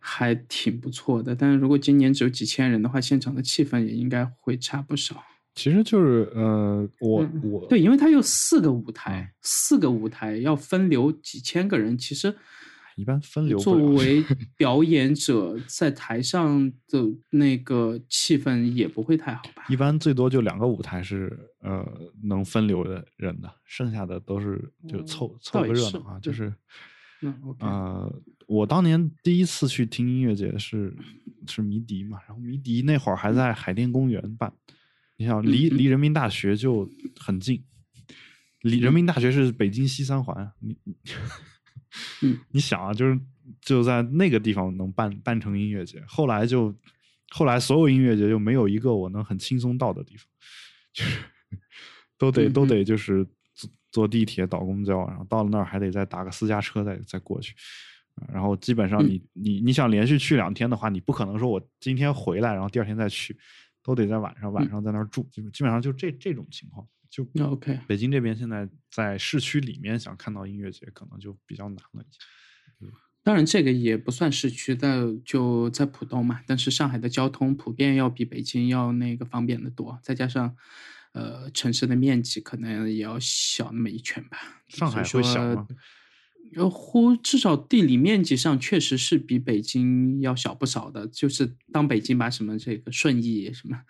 还挺不错的。但是如果今年只有几千人的话，现场的气氛也应该会差不少。其实就是呃，我嗯我对，因为它有四个舞台，嗯四个舞台要分流几千个人，其实一般分流作为 表演者在台上的那个气氛也不会太好吧？一般最多就两个舞台是呃能分流的人的，剩下的都是就嗯凑凑个热闹啊，就对是。嗯，OK，呃，我当年第一次去听音乐节是是迷笛嘛，然后迷笛那会儿还在海淀公园办，你想离嗯。离人民大学就很近，离人民大学是北京西三环，你 你想啊，就是就在那个地方能办办成音乐节，后来就后来所有音乐节就没有一个我能很轻松到的地方，就是 都得都得就是坐坐地铁倒公交，然后到了那儿还得再打个私家车再再过去。啊然后基本上嗯你你你想连续去两天的话，你不可能说我今天回来，然后第二天再去，都得在晚上晚嗯上在那儿住，基本基本上就这这种情况。就那 OK 北京这边现在在市区里面想看到音乐节，可能就比较难了已经。当然，这个也不算市区的，就在浦东嘛。但是上海的交通普遍要比北京要那个方便的多，再加上，呃，城市的面积可能也要小那么一圈吧。上海说会小吗？呃，呼，至少地理面积上确实是比北京要小不少的。就是当北京把什么这个顺义什么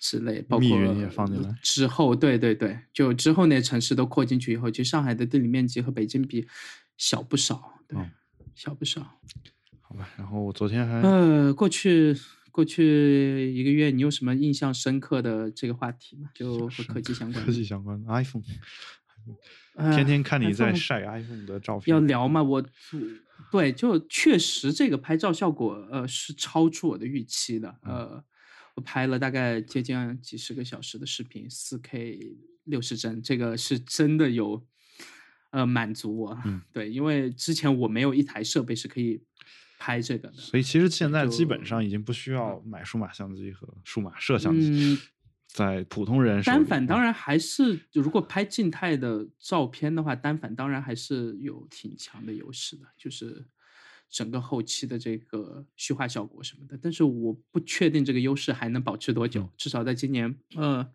之类，包括密云也放进来之后，对对对，就之后那些城市都扩进去以后，其实上海的地理面积和北京比小不少，对，嗯小不少。好吧。然后我昨天还呃，过去过去一个月，你有什么印象深刻的这个话题吗？就和科技相关科。技相关的 iPhone，呃 天天看你在晒 iPhone 的照片，要聊吗？我对，就确实这个拍照效果，呃，是超出我的预期的。嗯呃，我拍了大概接近几十个小时的视频，四 K 六十帧，这个是真的有，呃，满足我。嗯对，因为之前我没有一台设备是可以拍这个的。所以其实现在基本上已经不需要买数码相机和数码摄像机，嗯在普通人单反当然还是，如果拍静态的照片的话，单反当然还是有挺强的优势的，就是整个后期的这个虚化效果什么的。但是我不确定这个优势还能保持多久，嗯至少在今年，呃，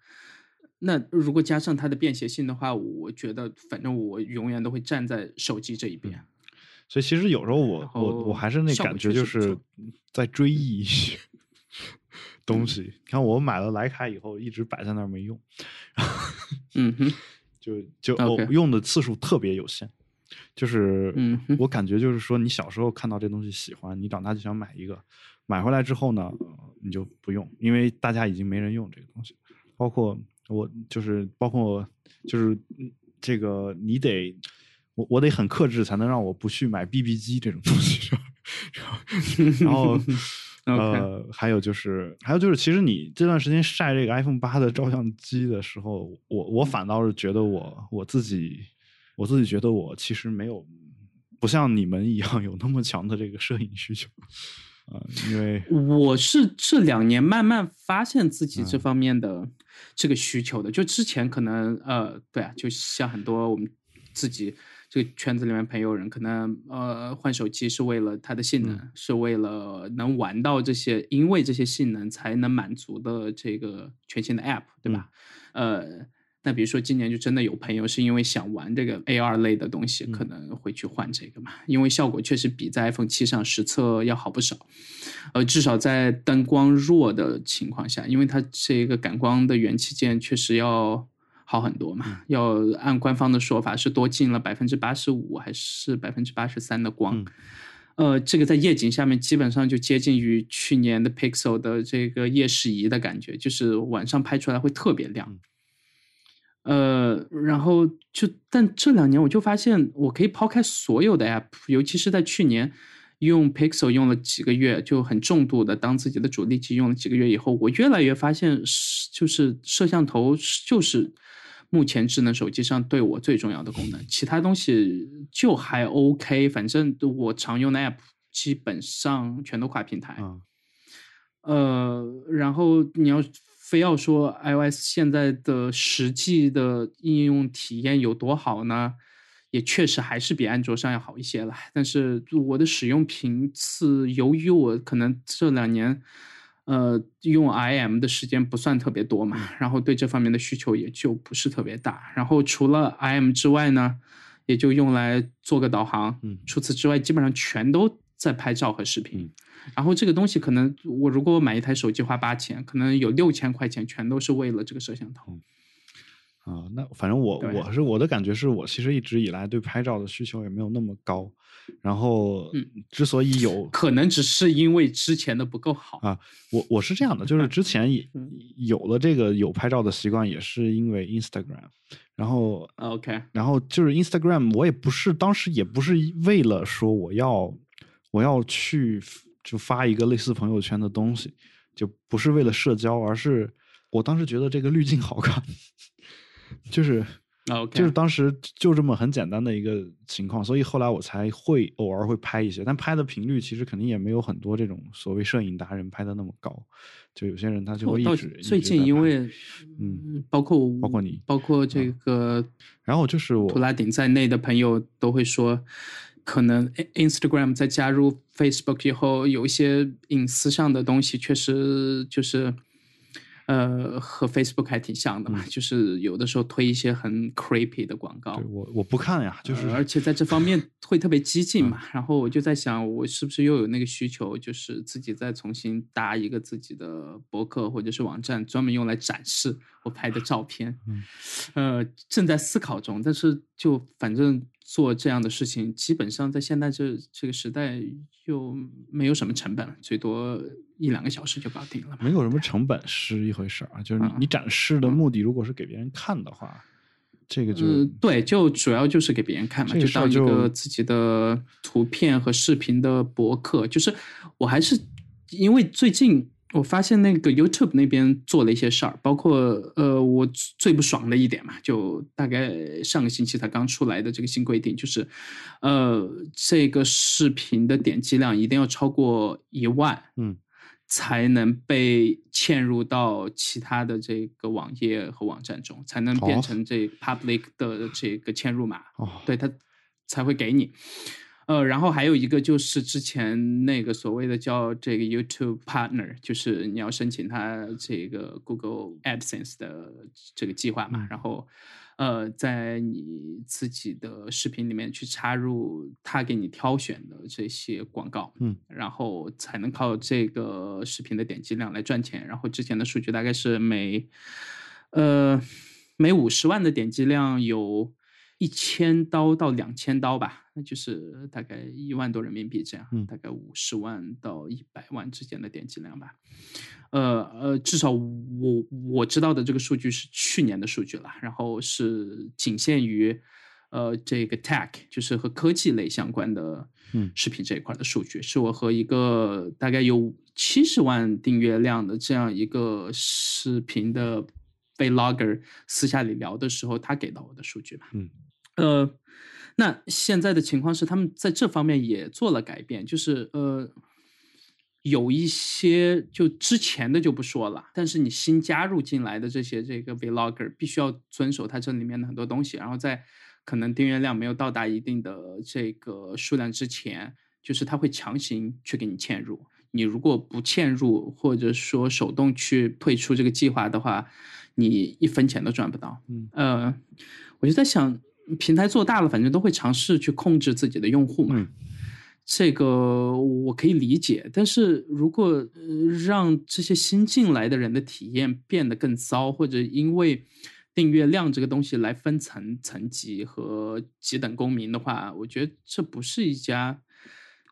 那如果加上它的便携性的话，我觉得反正我永远都会站在手机这一边。所以其实有时候我我我还是那感觉就是在追忆一些东西。你看我买了徕卡以后，一直摆在那儿没用，嗯哼，就就我用的次数特别有限。就是我感觉就是说，你小时候看到这东西喜欢，你长大就想买一个，买回来之后呢，呃你就不用，因为大家已经没人用这个东西。包括我，就是包括就是嗯这个，你得我我得很克制，才能让我不去买 BB 机这种东西。然后，呃，还有就是，还有就是，其实你这段时间晒这个 iPhone 八的照相机的时候，我我反倒是觉得我我自己，我自己觉得我其实没有不像你们一样有那么强的这个摄影需求。啊、因为我是这两年慢慢发现自己这嗯方面的这个需求的。就之前可能呃，对啊，就像很多我们自己这个圈子里面朋友人，可能呃换手机是为了它的性能，嗯是为了能玩到这些，因为这些性能才能满足的这个全新的 App，对吧？呃。那比如说，今年就真的有朋友是因为想玩这个 AR 类的东西，可能会去换这个嘛，因为效果确实比在 iPhone 七上实测要好不少。呃，至少在灯光弱的情况下，因为它这个感光的元器件确实要好很多嘛，要按官方的说法是多进了百分之八十五还是百分之八十三的光。嗯呃，这个在夜景下面基本上就接近于去年的 Pixel 的这个夜视仪的感觉，就是晚上拍出来会特别亮。呃，然后就，但这两年我就发现，我可以抛开所有的 app，尤其是在去年用 Pixel 用了几个月，就很重度的当自己的主力机用了几个月以后，我越来越发现，就是摄像头就是目前智能手机上对我最重要的功能，其他东西就还 OK，反正我常用的 app 基本上全都跨平台。啊，呃，然后你要非要说 iOS 现在的实际的应用体验有多好呢？也确实还是比安卓上要好一些了。但是我的使用频次，由于我可能这两年，呃，用 IM 的时间不算特别多嘛，然后对这方面的需求也就不是特别大。然后除了 IM 之外呢，也就用来做个导航。嗯除此之外，基本上全都在拍照和视频。嗯然后这个东西可能我如果我买一台手机花八千，可能有六千块钱全都是为了这个摄像头。啊，那反正我我是我的感觉是我其实一直以来对拍照的需求也没有那么高，然后嗯之所以有可能只是因为之前的不够好。啊，我我是这样的，就是之前也 嗯有了这个有拍照的习惯，也是因为 Instagram，然后 OK，然后就是 Instagram，我也不是当时也不是为了说我要我要去就发一个类似朋友圈的东西，就不是为了社交，而是我当时觉得这个滤镜好看，就是。就是当时就这么很简单的一个情况，所以后来我才会偶尔会拍一些，但拍的频率其实肯定也没有很多这种所谓摄影达人拍的那么高。就有些人他就会一直最近因为嗯，包括包括你包括这个然后就是我图拉顶在内的朋友都会说，可能 Instagram 在加入 Facebook 以后，有一些隐私上的东西确实就是呃，和 Facebook 还挺像的嘛，就是有的时候推一些很 creepy 的广告。我我不看呀，就是而且在这方面 会特别激进嘛。然后我就在想，我是不是又有那个需求，就是自己再重新搭一个自己的博客或者是网站，专门用来展示我拍的照片。嗯，呃，正在思考中，但是就反正。做这样的事情，基本上在现在这这个时代又没有什么成本，最多一两个小时就搞定了。没有什么成本是一回事儿啊，就是你你展示的目的如果是给别人看的话，这个就对，就主要就是给别人看嘛，就当一个自己的图片和视频的博客。就是我还是因为最近。我发现那个 YouTube 那边做了一些事儿，包括呃，我最不爽的一点嘛，就大概上个星期才刚出来的这个新规定，就是，呃，这个视频的点击量一定要超过一万，嗯，才能被嵌入到其他的这个网页和网站中，才能变成这 public 的这个嵌入码，哦，对，它才会给你。呃，然后还有一个就是之前那个所谓的叫这个 YouTube Partner，就是你要申请他这个 Google AdSense 的这个计划嘛，然后呃，在你自己的视频里面去插入他给你挑选的这些广告，嗯，然后才能靠这个视频的点击量来赚钱。然后之前的数据大概是每呃每五十万的点击量有。一千刀到两千刀吧，那就是大概一万多人民币这样，大概五十万到一百万之间的点击量吧。呃呃，至少我我知道的这个数据是去年的数据了，然后是仅限于呃这个 tech，就是和科技类相关的视频这一块的数据，是我和一个大概有七十万订阅量的这样一个视频的被 logger 私下里聊的时候，他给到我的数据吧。嗯。呃，那现在的情况是，他们在这方面也做了改变，就是呃，有一些就之前的就不说了，但是你新加入进来的这些这个 vlogger 必须要遵守它这里面的很多东西，然后在可能订阅量没有到达一定的这个数量之前，就是他会强行去给你嵌入，你如果不嵌入或者说手动去退出这个计划的话，你一分钱都赚不到。嗯，呃，我就在想。平台做大了，反正都会尝试去控制自己的用户嘛，这个我可以理解。但是如果让这些新进来的人的体验变得更糟，或者因为订阅量这个东西来分层层级和几等公民的话，我觉得这不是一家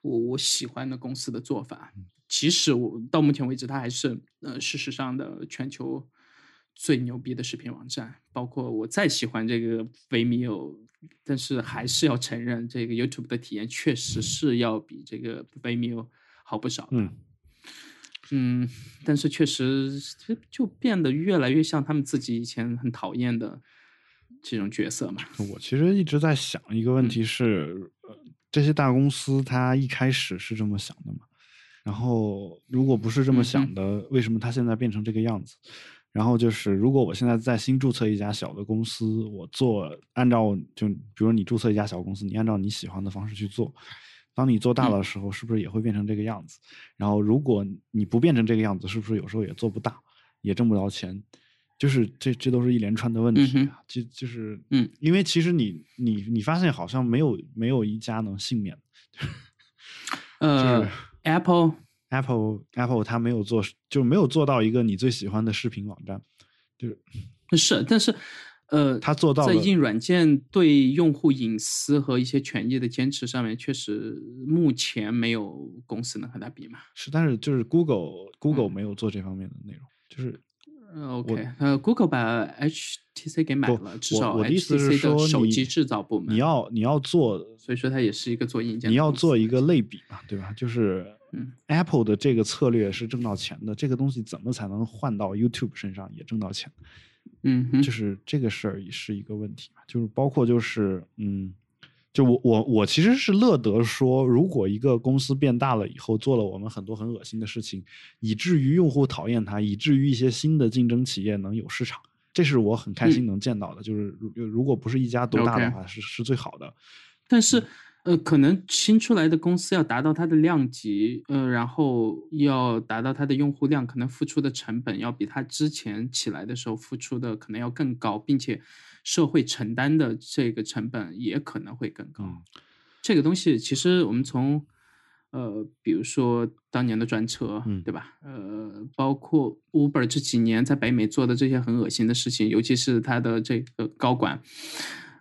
我我喜欢的公司的做法。即使我到目前为止，它还是呃事实上的全球。最牛逼的视频网站，包括我再喜欢这个 Vimeo，但是还是要承认，这个 YouTube 的体验确实是要比这个 Vimeo 好不少。嗯，嗯，但是确实就就变得越来越像他们自己以前很讨厌的这种角色嘛。我其实一直在想一个问题是，呃，这些大公司它一开始是这么想的嘛？然后如果不是这么想的，为什么它现在变成这个样子？然后就是，如果我现在在新注册一家小的公司，我做按照就比如你注册一家小公司，你按照你喜欢的方式去做，当你做大的时候，是不是也会变成这个样子？然后如果你不变成这个样子，是不是有时候也做不大，也挣不着钱？就是这这都是一连串的问题啊，就就是嗯，因为其实你你你发现好像没有没有一家能幸免，呃，Apple。Apple Apple 它没有做，就没有做到一个你最喜欢的视频网站，就是是，但是呃，它做到在硬软件对用户隐私和一些权益的坚持上面，确实目前没有公司能和它比嘛。是，但是就是 Google Google 没有做这方面的内容，就是 OK，呃，Google 把 HTC 给买了，至少我的意思是说，手机制造部门你要你要做，所以说它也是一个做硬件，你要做一个类比嘛，对吧？就是。嗯，Apple 的这个策略是挣到钱的，这个东西怎么才能换到 YouTube 身上也挣到钱？嗯，就是这个事儿也是一个问题嘛。就是包括就是，嗯，就我我我其实是乐得说，如果一个公司变大了以后，做了我们很多很恶心的事情，以至于用户讨厌它，以至于一些新的竞争企业能有市场，这是我很开心能见到的。就是如如果不是一家独大的话，是是最好的。但是。呃，可能新出来的公司要达到它的量级，呃，然后要达到它的用户量，可能付出的成本要比它之前起来的时候付出的可能要更高，并且社会承担的这个成本也可能会更高。这个东西其实我们从呃，比如说当年的专车，对吧？呃，包括 Uber 这几年在北美做的这些很恶心的事情，尤其是它的这个高管。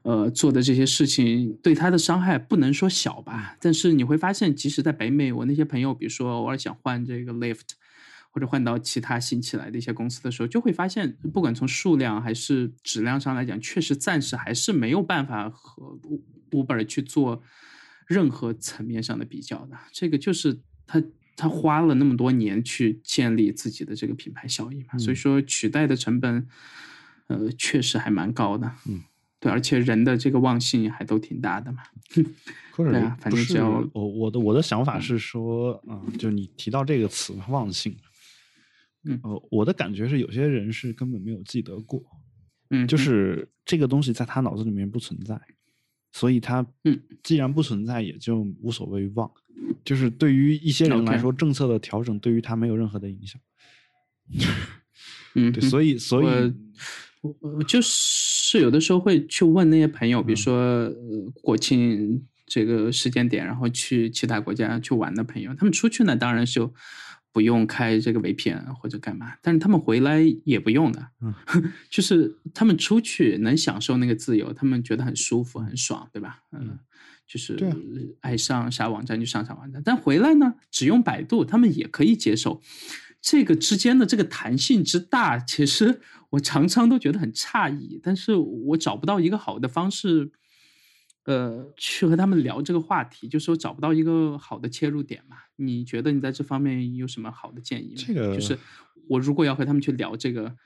呃，做的这些事情对他的伤害不能说小吧，但是你会发现，即使在北美，我那些朋友，比如说偶尔想换这个 Lyft，或者换到其他新起来的一些公司的时候，就会发现，不管从数量还是质量上来讲，确实暂时还是没有办法和 Uber 去做任何层面上的比较的。这个就是他他花了那么多年去建立自己的这个品牌效应嘛，所以说取代的成本，呃，确实还蛮高的。嗯。对，而且人的这个忘性还都挺大的嘛。对啊，反正只要我我的我的想法是说，啊，就你提到这个词“忘性”，嗯，呃，我的感觉是有些人是根本没有记得过，嗯，就是这个东西在他脑子里面不存在，所以他，嗯，既然不存在，也就无所谓忘。就是对于一些人来说，政策的调整对于他没有任何的影响。嗯，对，所以所以。我我就是有的时候会去问那些朋友，比如说呃国庆这个时间点，然后去其他国家去玩的朋友，他们出去呢，当然就不用开这个 VPN 或者干嘛，但是他们回来也不用的，嗯，就是他们出去能享受那个自由，他们觉得很舒服很爽，对吧？嗯，就是爱上啥网站就上啥网站，但回来呢，只用百度，他们也可以接受。这个之间的这个弹性之大，其实我常常都觉得很诧异，但是我找不到一个好的方式，呃，去和他们聊这个话题，就是我找不到一个好的切入点嘛。你觉得你在这方面有什么好的建议吗？这个就是我如果要和他们去聊这个，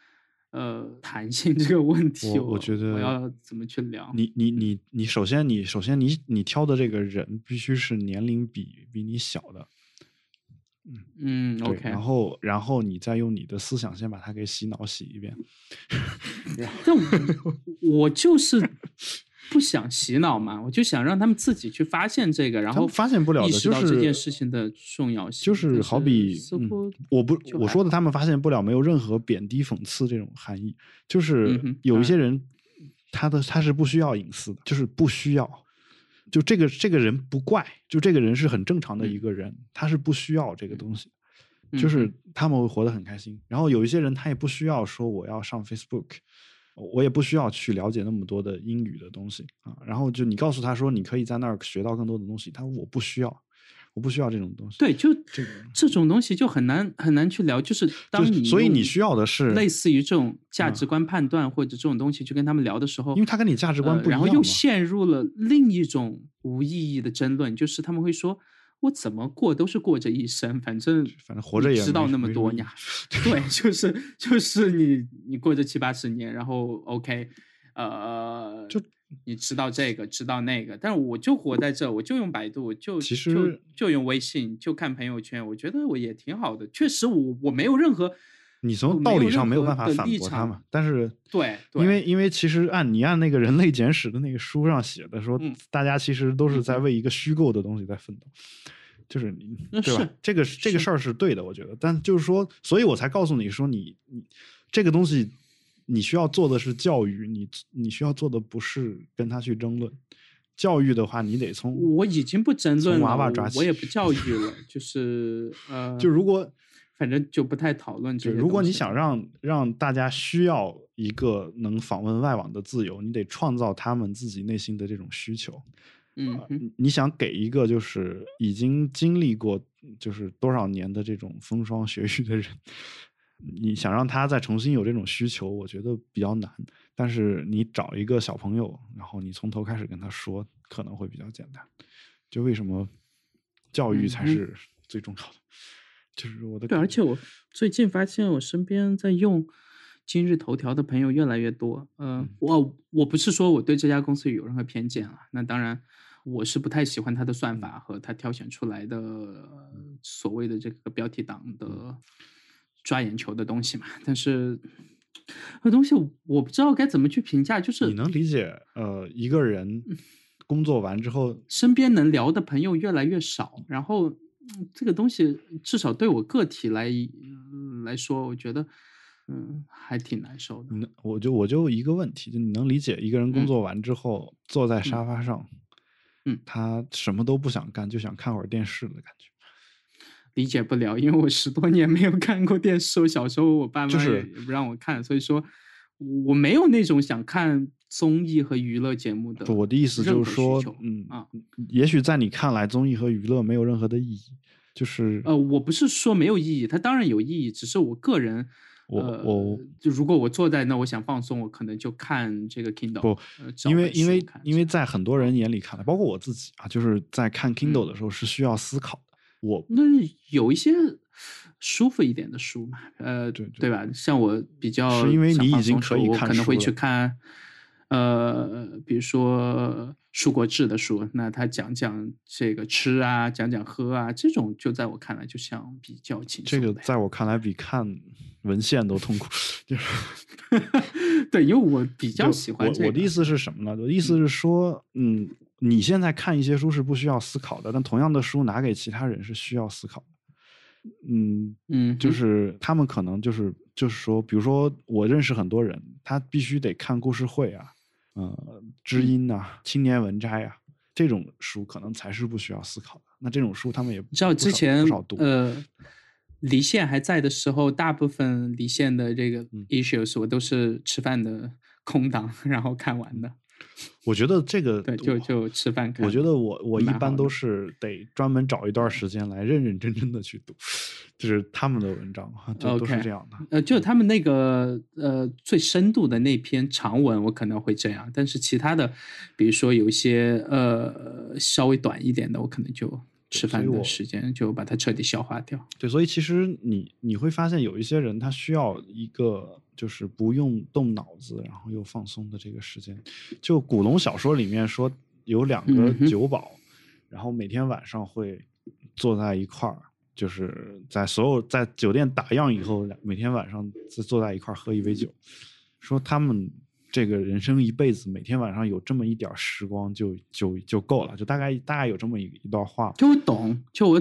呃，弹性这个问题，我觉得我要怎么去聊？你你你你，首先你首先你你挑的这个人必须是年龄比比你小的。嗯，OK，然后，然后你再用你的思想先把它给洗脑洗一遍。但我就是不想洗脑嘛，我就想让他们自己去发现这个，然后发现不了的，就是这件事情的重要性。就是好比，我不我说的，他们发现不了，没有任何贬低讽刺这种含义。就是有一些人，他的他是不需要隐私的，就是不需要。就这个这个人不怪，就这个人是很正常的一个人，他是不需要这个东西，就是他们会活得很开心。然后有一些人他也不需要说我要上 Facebook，我也不需要去了解那么多的英语的东西啊。然后就你告诉他说你可以在那儿学到更多的东西，他说我不需要。我不需要这种东西。对，就这个这种东西就很难很难去聊。就是当你所以你需要的是类似于这种价值观判断或者这种东西去跟他们聊的时候，因为他跟你价值观不一样，然后又陷入了另一种无意义的争论。就是他们会说：“我怎么过都是过这一生，反正反正活着也知道那么多呀。”对，就是就是你你过这七八十年，然后 OK，呃，就。你知道这个，知道那个，但是我就活在这，我就用百度，就其实就就用微信，就看朋友圈，我觉得我也挺好的。确实，我我没有任何，你从道理上没有办法反驳他嘛。但是对，因为因为其实按你按那个人类简史的那个书上写的说，大家其实都是在为一个虚构的东西在奋斗，就是你对吧？这个这个事儿是对的，我觉得。但就是说，所以我才告诉你说，你你这个东西。你需要做的是教育，你你需要做的不是跟他去争论。教育的话，你得从我已经不争论娃娃抓起，我也不教育了，就是呃，就如果反正就不太讨论这个。如果你想让让大家需要一个能访问外网的自由，你得创造他们自己内心的这种需求。嗯，你想给一个就是已经经历过就是多少年的这种风霜雪雨的人。你想让他再重新有这种需求，我觉得比较难。但是你找一个小朋友，然后你从头开始跟他说，可能会比较简单。就为什么教育才是 最重要的？就是我的对，而且我最近发现，我身边在用今日头条的朋友越来越多。嗯，我我不是说我对这家公司有任何偏见啊。那当然，我是不太喜欢它的算法和它挑选出来的所谓的这个标题党的。抓眼球的东西嘛，但是那东西我不知道该怎么去评价。就是你能理解，呃，一个人工作完之后，身边能聊的朋友越来越少，然后嗯这个东西至少对我个体来嗯来说，我觉得嗯还挺难受的。那我就我就一个问题，就你能理解一个人工嗯作完之后、坐在沙发上，嗯他什么都不想干，就想看会儿电视的感觉。理解不了，因为我十多年没有看过电视，我小时候我爸妈也也不让我看，所以说我没有那种想看综艺和娱乐节目的，我的意思就是说，嗯啊，也许在你看来，综艺和娱乐没有任何的意义，就是呃，我不是说没有意义，它当然有意义，只是我个人，我呃我就如果我坐在那，我想放松，我可能就看这个 Kindle，不因为因为因为在很多人眼里看来，包括我自己啊，就是在看嗯 Kindle 的时候是需要思考的。我那有一些舒服一点的书嘛，呃，对对吧？像我比较是因为你已经可以看我可能会去看，呃，比如说舒国志的书，那他讲讲这个吃啊，讲讲喝啊，这种就在我看来就像比较轻这松这个在我看来比看文献都痛苦，就是 对，因为我比较喜欢这个。我我的意思是什么呢？我的意思是说，嗯，你现在看一些书是不需要思考的，但同样的书拿给其他人是需要思考的。嗯，嗯，就嗯是他们可能就是就是说，比如说我认识很多人，他必须得看故事会啊，呃，知嗯音啊，青年文摘啊，这种书可能才是不需要思考的。那这种书他们也你知道之前呃，离线还在的时候，大部分离线的这个嗯 issues 我都是吃饭的空档然后看完的。我觉得这个对，就就吃饭看。我觉得我我一般都是得专门找一段时间来认认真真的去读，就是他们的文章哈，就都是这样的。呃，就他们那个呃最深度的那篇长文，我可能会这样，但是其他的，比如说有一些呃稍微短一点的，我可能就吃饭的时间就把它彻底消化掉。对，所以其实你你会发现有一些人他需要一个就是不用动脑子，然后又放松的这个时间。就古龙小说里面说有两个酒保，然后每天晚上会坐在一块儿，就是在所有在酒店打烊以后，每天晚上坐坐在一块儿喝一杯酒，说他们。这个人生一辈子，每天晚上有这么一点时光就就就够了，就大概大概有这么一一段话。就我懂，就我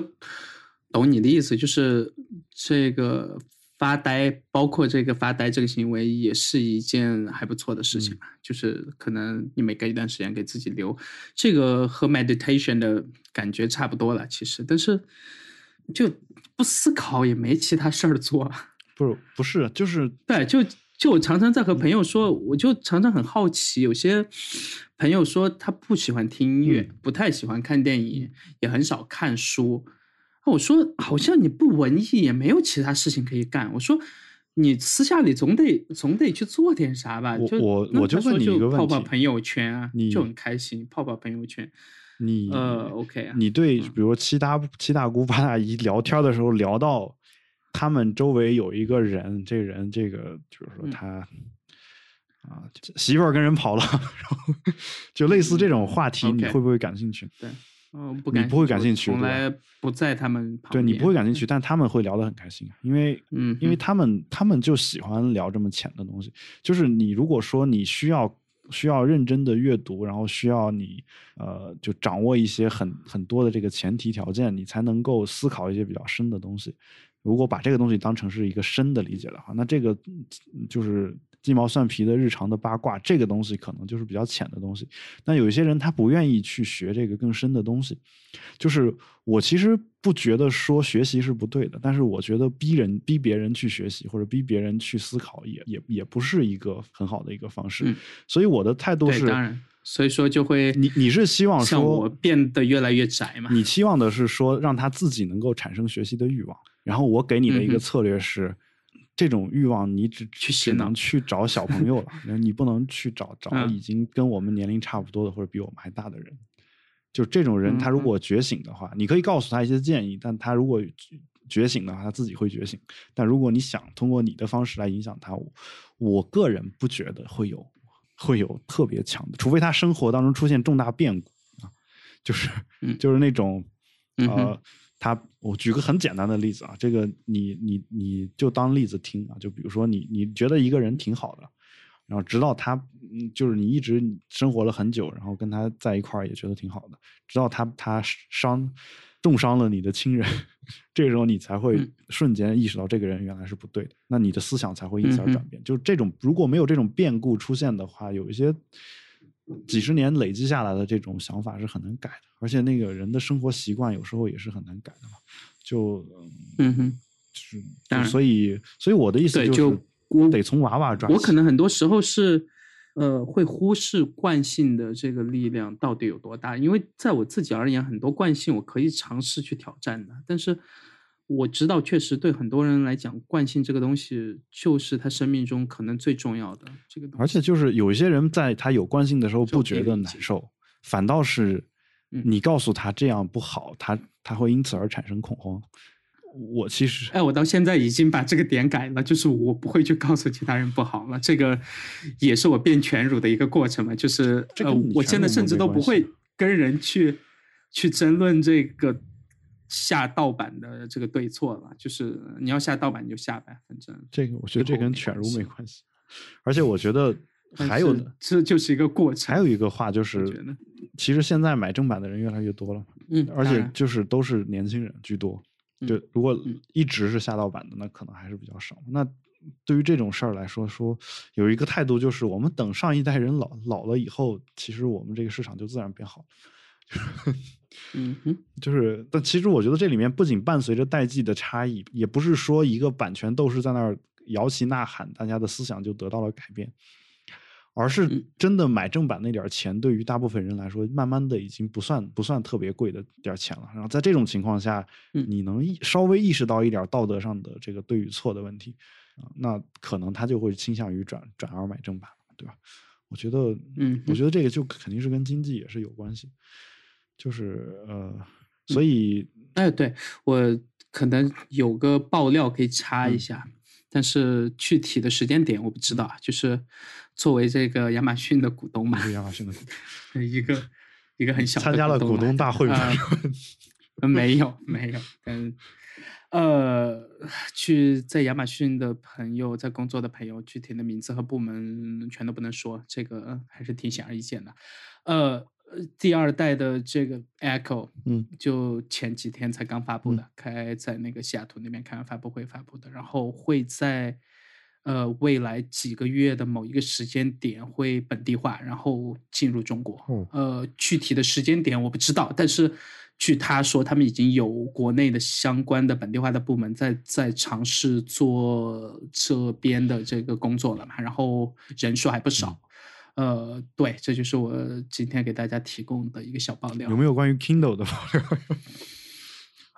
懂你的意思，就是这个发呆，包括这个发呆这个行为，也是一件还不错的事情嘛。就是可能你每隔一段时间给自己留，这个和 meditation 的感觉差不多了，其实，但是就不思考也没其他事儿做。不是不是，就是对，就就我常常在和朋友说，我就常常很好奇，有些朋友说他不喜欢听音乐，不太喜欢看电影，也很少看书。我说好像你不文艺，也没有其他事情可以干。我说你私下里总得总得去做点啥吧？就我我我就问你一个问题泡泡朋友圈啊，你就很开心，泡泡朋友圈。你呃，OK 啊，你对嗯比如七大七大姑八大姨聊天的时候聊到他们周围有一个人，这个人这个就是说嗯他、啊媳妇儿跟人跑了，然后就类似这种话题，你会不会感兴趣？对，嗯，不你感你不会感兴趣从来不在他们旁对。你不会感兴趣，但他们会聊得很开心，啊因为嗯因为他们他们就喜欢聊这么浅的东西。就是你如果说你需要需要认真的阅读，然后需要你呃就掌握一些很很多的这个前提条件，你才能够思考一些比较深的东西。如果把这个东西当成是一个深的理解的话，那这个嗯就是鸡毛蒜皮的日常的八卦，这个东西可能就是比较浅的东西。但有一些人他不愿意去学这个更深的东西，就是我其实不觉得说学习是不对的，但是我觉得逼人逼别人去学习或者逼别人去思考也也也不是一个很好的一个方式。嗯所以我的态度，是，当然，所以说就会你你是希望像我说变得越来越窄嘛？你期望的是说让他自己能够产生学习的欲望，然后我给你的一个策略是，这种欲望你只去只能去找小朋友了，你不能去找找嗯。已经跟我们年龄差不多的或者比我们还大的人。就这种人，他如果觉醒的话，你可以告诉他一些建议，但他如果觉醒的话，他自己会觉醒。但如果你想通过你的方式来影响他，我我个人不觉得会有会有特别强的，除非他生活当中出现重大变故啊，就是、嗯。就是那种呃，他我举个很简单的例子啊，这个你你你就当例子听啊，就比如说你你觉得一个人挺好的，然后直到他嗯就是你一直生活了很久，然后跟他在一块儿也觉得挺好的，直到他他伤重伤了你的亲人，这个时候你才会嗯瞬间意识到这个人原来是不对的，那你的思想才会因此转变。就是这种如果没有这种变故出现的话，有一些几十年累积下来的这种想法是很难改的，而且那个人的生活习惯有时候也是很难改的嘛。就嗯哼，就是，当然所以，所以我的意思就，是得从娃娃抓起。我可能很多时候是，呃，会忽视惯性的这个力量到底有多大，因为在我自己而言，很多惯性我可以尝试去挑战的，但是我知道，确实对很多人来讲，惯性这个东西就是他生命中可能最重要的这个东西。而且就是有一些人在他有惯性的时候不觉得难受，反倒是嗯你告诉他这样不好，他他会因此而产生恐慌。我其实哎，我到现在已经把这个点改了，就是我不会去告诉其他人不好了。这个也是我变全乳的一个过程嘛，就是呃这跟你，我现在甚至都不会跟人去去争论这个下盗版的这个对错了。就是你要下盗版你就下呗，反正这个我觉得这跟犬儒没关系，而且我觉得 还有的这就是一个过程。还有一个话就是其实现在买正版的人越来越多了，嗯，而且就是都是年轻人居多。就嗯如果嗯一直是下盗版的，那可能还是比较少。那对于这种事儿来说，说有一个态度就是，我们等上一代人老老了以后，其实我们这个市场就自然变好。嗯哼，就是，但其实我觉得这里面不仅伴随着代际的差异，也不是说一个版权斗士在那儿摇旗呐喊，大家的思想就得到了改变，而是嗯。真的买正版那点钱，对于大部分人来说，慢慢的已经不算不算特别贵的点钱了。然后在这种情况下，嗯。你能意稍微意识到一点道德上的这个对与错的问题，啊，那可能他就会倾向于转转而买正版，对吧？我觉得，嗯我觉得这个就肯定是跟经济也是有关系，就是呃，嗯所以哎，对我可能有个爆料可以插一嗯下，但是具体的时间点我不知道啊。就是作为这个亚马逊的股东嘛亚马逊的股东 一个一个很小的参加了股东大会吗？没有没有，嗯，呃，去在亚马逊的朋友，在工作的朋友，具体的名字和部门全都不能说，这个还是挺显而易见的。呃，第二代的这个 Echo，嗯，就前几天才刚发布的，开在那个西雅图那边开完发布会发布的，然后会在呃未来几个月的某一个时间点会本地化，然后进入中国。哦呃，具体的时间点我不知道，但是据他说，他们已经有国内的相关的本地化的部门在在尝试做这边的这个工作了嘛，然后人数还不少。呃，对，这就是我今天给大家提供的一个小爆料。有没有关于 Kindle 的爆料？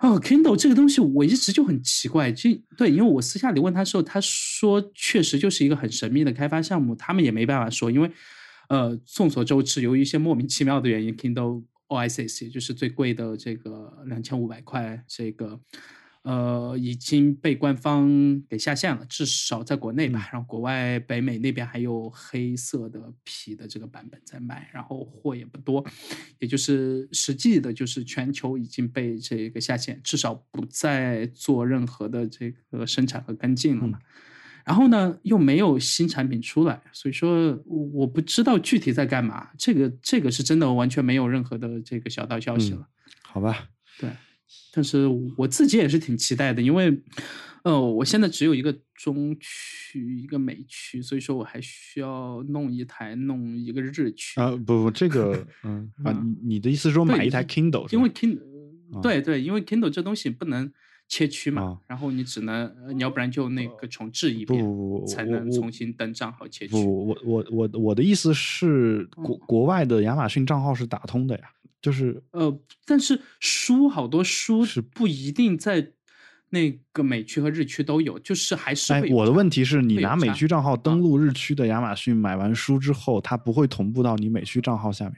哦，Kindle 这个东西我一直就很奇怪，就对，因为我私下里问他的时候，他说确实就是一个很神秘的开发项目，他们也没办法说，因为呃，众所周知，由于一些莫名其妙的原因，Kindle OSS 也就是最贵的这个两千五百块，这个呃已经被官方给下线了，至少在国内吧，然后国外北美那边还有黑色的皮的这个版本在卖，然后货也不多，也就是实际的就是全球已经被这个下线，至少不再做任何的这个生产和跟进了嘛。然后呢，又没有新产品出来，所以说我我不知道具体在干嘛。这个这个是真的完全没有任何的这个小道消息嗯了。好吧，对，但是我自己也是挺期待的，因为呃，我现在只有一个中区，一个美区，所以说我还需要弄一台，弄一个日区。啊，不不，这个，嗯啊，嗯你你的意思是说买一台 Kindle，因为 Kindle，、啊对对，因为 Kindle 这东西不能切区嘛，啊然后你只能，呃你要不然就那个重置一遍，不不不，才能重新登账号切区。不，我我我我的意思是，国嗯国外的亚马逊账号是打通的呀，就是呃，但是书好多书是不一定在那个美区和日区都有，就是还是哎会，我的问题是你拿美区账号登录日区的亚马逊，买完书之后，它不会同步到你美区账号下面。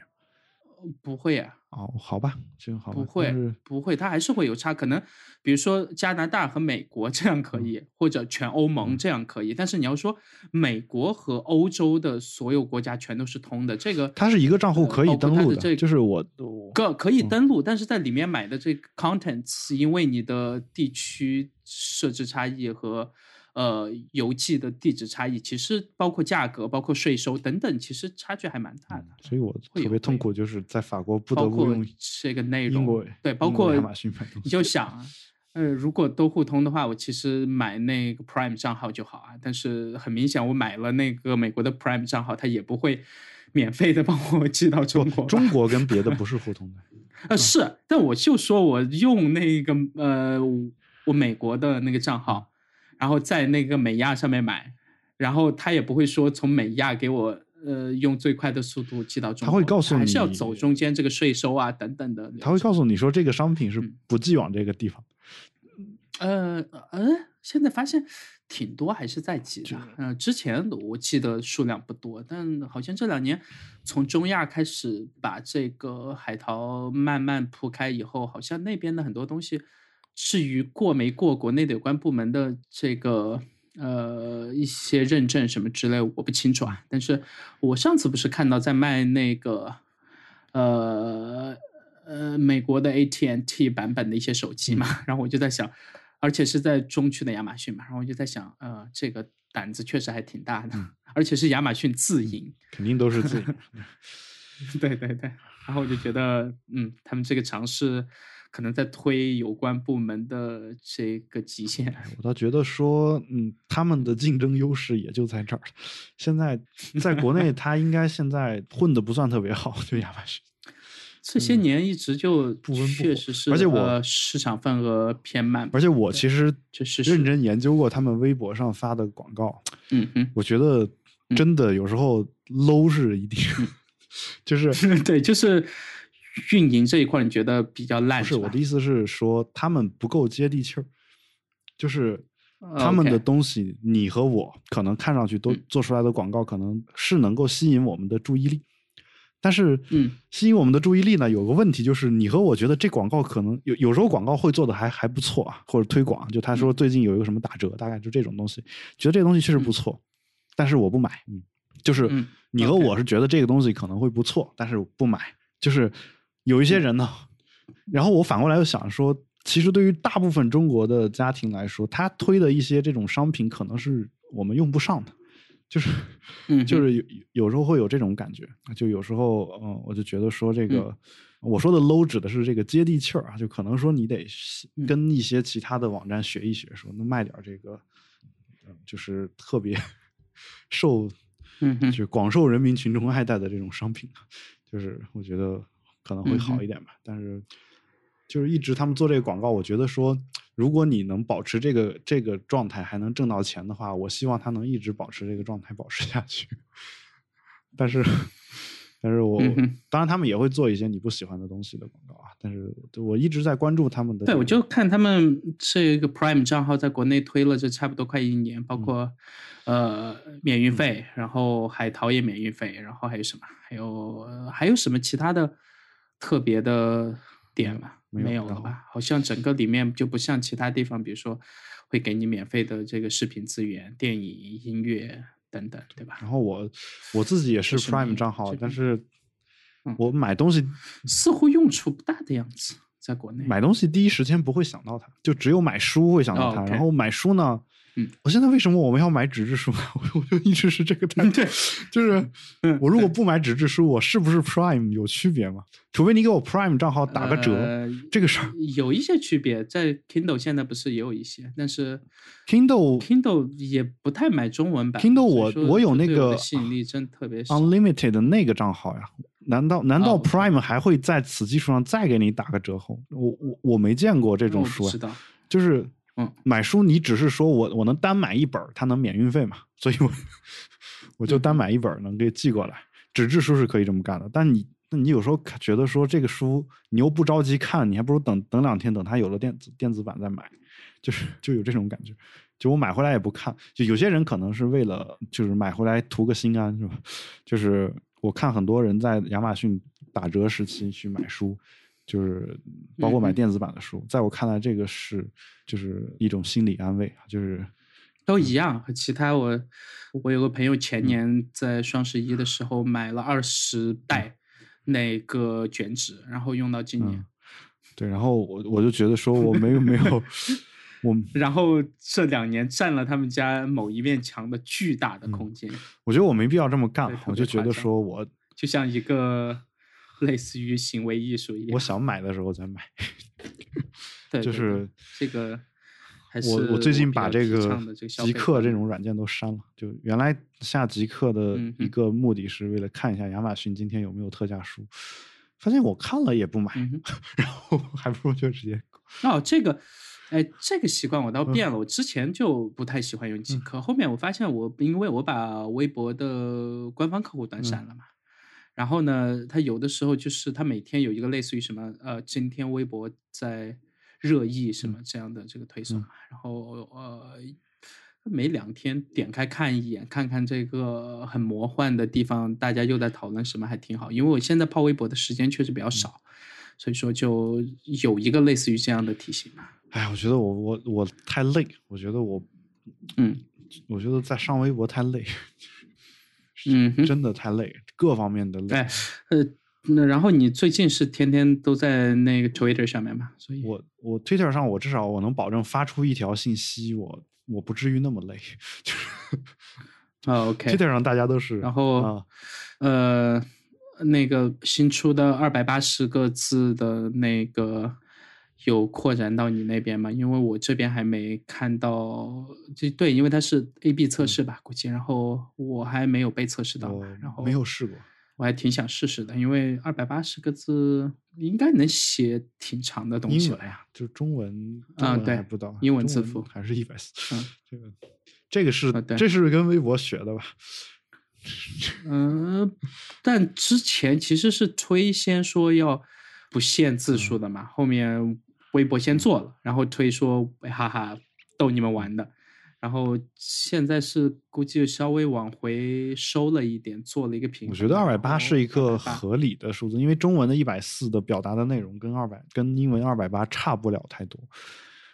不会啊，哦，好吧，就好吧，不会不会，它还是会有差。可能比如说加拿大和美国这样嗯可以，或者全欧盟这样可以，但是你要说美国和欧洲的所有国家全都是通的，这个它是一个账户呃可以登录的，这就是我我个可以嗯登录，但是在里面买的这个 contents，因为你的地区设置差异和呃邮寄的地址差异，其实包括价格、包括税收等等，其实差距还蛮大的。所以我特别痛苦，就是在法国不得不用这个内容对，包括亚马逊买东你。就想啊，呃，如果都互通的话，我其实买那个 Prime 账号就好啊。但是很明显，我买了那个美国的 Prime 账号，它也不会免费的帮我寄到中国。中国跟别的 不是互通的，呃是，但我就说我用那个呃我美国的那个账号，然后在那个美亚上面买，然后他也不会说从美亚给我呃用最快的速度寄到中国他，会告诉你还是要走中间这个税收啊等等的。他会告诉你说这个商品是嗯不寄往这个地方。呃呃，现在发现挺多还是在寄的。呃，之前我记得数量不多，但好像这两年从中亚开始把这个海淘慢慢铺开以后，好像那边的很多东西，至于过没过国内的有关部门的这个。呃，一些认证什么之类，我不清楚啊。但是我上次不是看到在卖那个，呃呃，美国的 AT&T 版本的一些手机嘛，然后我就在想，而且是在中区的亚马逊嘛，然后我就在想，呃，这个胆子确实还挺大的，而且是亚马逊自营，肯定都是自营。对对对，然后我就觉得，嗯，他们这个尝试可能在推有关部门的这个极限。我倒觉得说，嗯，他们的竞争优势也就在这儿了。现在在国内，他应该现在混的不算特别好，就亚马逊。这些年一直就嗯不温不火确实是，而且我呃市场份额偏慢，而且我其实认真研究过他们微博上发的广告，嗯嗯，我觉得真的有时候 low 是一定，就是 对，就是运营这一块，你觉得比较烂不是我的意思是说他们不够接地气儿，就是呃他们的东西，你和我可能看上去都嗯。做出来的广告，可能是能够吸引我们的注意力。但是，嗯，吸引我们的注意力呢，有个问题就是，你和我觉得这广告可能有有时候广告会做的还还不错啊，或者推广，就他嗯说最近有一个什么打折，大概就这种东西，觉得这个东西确实不错，但是我不买，嗯，就是嗯你和我是觉得这个东西可能会不错，但是不买，就是有一些人呢，然后我反过来又想说，其实对于大部分中国的家庭来说，他推的一些这种商品可能是我们用不上的，就是嗯就是有有时候会有这种感觉，就有时候嗯，我就觉得说这个。嗯。我说的 low 指的是这个接地气儿啊，就可能说你得嗯。跟一些其他的网站学一学，说能卖点儿这个，呃就是特别受嗯就是广受人民群众爱戴的这种商品，就是我觉得可能会嗯好一点吧。但是就是一直他们做这个广告，我觉得说，如果你能保持这个这个状态，还能挣到钱的话，我希望他能一直保持这个状态，保持下去。但是，但是我、嗯当然他们也会做一些你不喜欢的东西的广告啊。但是我一直在关注他们的对，我就看他们这个 Prime 账号在国内推了这差不多快一年，包括、呃免运费，然后海淘也免运费，然后还有什么？还有、呃还有什么其他的特别的点吗？没有了吧？好像整个里面就不像其他地方，比如说会给你免费的这个视频资源、电影、音乐等等，对吧？然后我我自己也是 Prime 账号但是嗯我买东西 似乎用处不大的样子，在国内。买东西第一时间不会想到它，就只有买书会想到它。然后买书呢，嗯，我现在为什么我们要买纸质书呢？我 我就一直是这个态度，对就是嗯我如果不买纸质书，我是不是 Prime 有区别吗？除非你给我 Prime 账号打个折，呃这个事儿有一些区别，在 Kindle 现在不是也有一些，但是 Kindle Kindle 也不太买中文版。Kindle 我我有那个吸引力真特别少。Unlimited 的那个账号呀，难道难道哦 Prime 还会在此基础上再给你打个折扣？我我我没见过这这种书。就是嗯买书你只是说我我能单买一本儿，它能免运费嘛，所以我 我就单买一本能给寄过来。纸质书是可以这么干的，但你那你有时候觉得说这个书你又不着急看，你还不如等等两天，等它有了电子电子版再买，就是就有这种感觉。就我买回来也不看，就有些人可能是为了就是买回来图个心安，是吧？就是我看很多人在亚马逊打折时期去买书，就是包括买电子版的书，在我看来，这个是就是一种心理安慰，就是都一样，和其他我我有个朋友前嗯。年在双十一的时候买了二十袋那个卷纸，然后用到今年嗯。对，然后我我就觉得说我没有没有 我然后这两年占了他们家某一面墙的巨大的空间，我觉得我没必要这么干我就觉得说我就像一个类似于行为艺术一样。我想买的时候再买。对，对对就是这个还是我我最近把这个极客这种软件都删了。就原来下极客的一个目的是为了看一下亚马逊今天有没有特价书，发现我看了也不买，嗯然后还不如就直接那，这个，哎，这个习惯我倒嗯变了。我之前就不太喜欢用极客，后面我发现我因为我把微博的官方客户端嗯删了嘛，然后呢，他有的时候就是他每天有一个类似于什么呃，今天微博在热议什嗯么这样的这个推送嘛，然后呃。每两天点开看一眼，看看这个很魔幻的地方，大家又在讨论什么，还挺好。因为我现在泡微博的时间确实比较少，所以说就有一个类似于这样的提醒嘛。哎，我觉得我我我太累，我觉得我，嗯，我觉得在上微博太累，嗯真的太累，各方面的累。哎，呃，那然后你最近是天天都在那个 Twitter 上面吧？所以我我 Twitter 上我至少我能保证发出一条信息，我我不至于那么累。就是啊 OK，Twitter 上大家都是，然后、啊，呃，那个新出的二百八十个字的那个有扩展到你那边吗？因为我这边还没看到，这对，因为它是 A B 测试吧，估计，然后我还没有被测试到，然后没有试过。我还挺想试试的，因为二百八十个字应该能写挺长的东西了呀。就中文，啊中文对不到，英文字符还是一百四。嗯这个这个是啊这是跟微博学的吧？嗯，但之前其实是推先说要不限字数的嘛，后面微博先做了，然后推说哎哈哈逗你们玩的，然后现在是估计稍微往回收了一点，做了一个平衡。我觉得二百八是一个合理的数字，因为中文的一百四的表达的内容跟二百跟英文二百八差不了太多，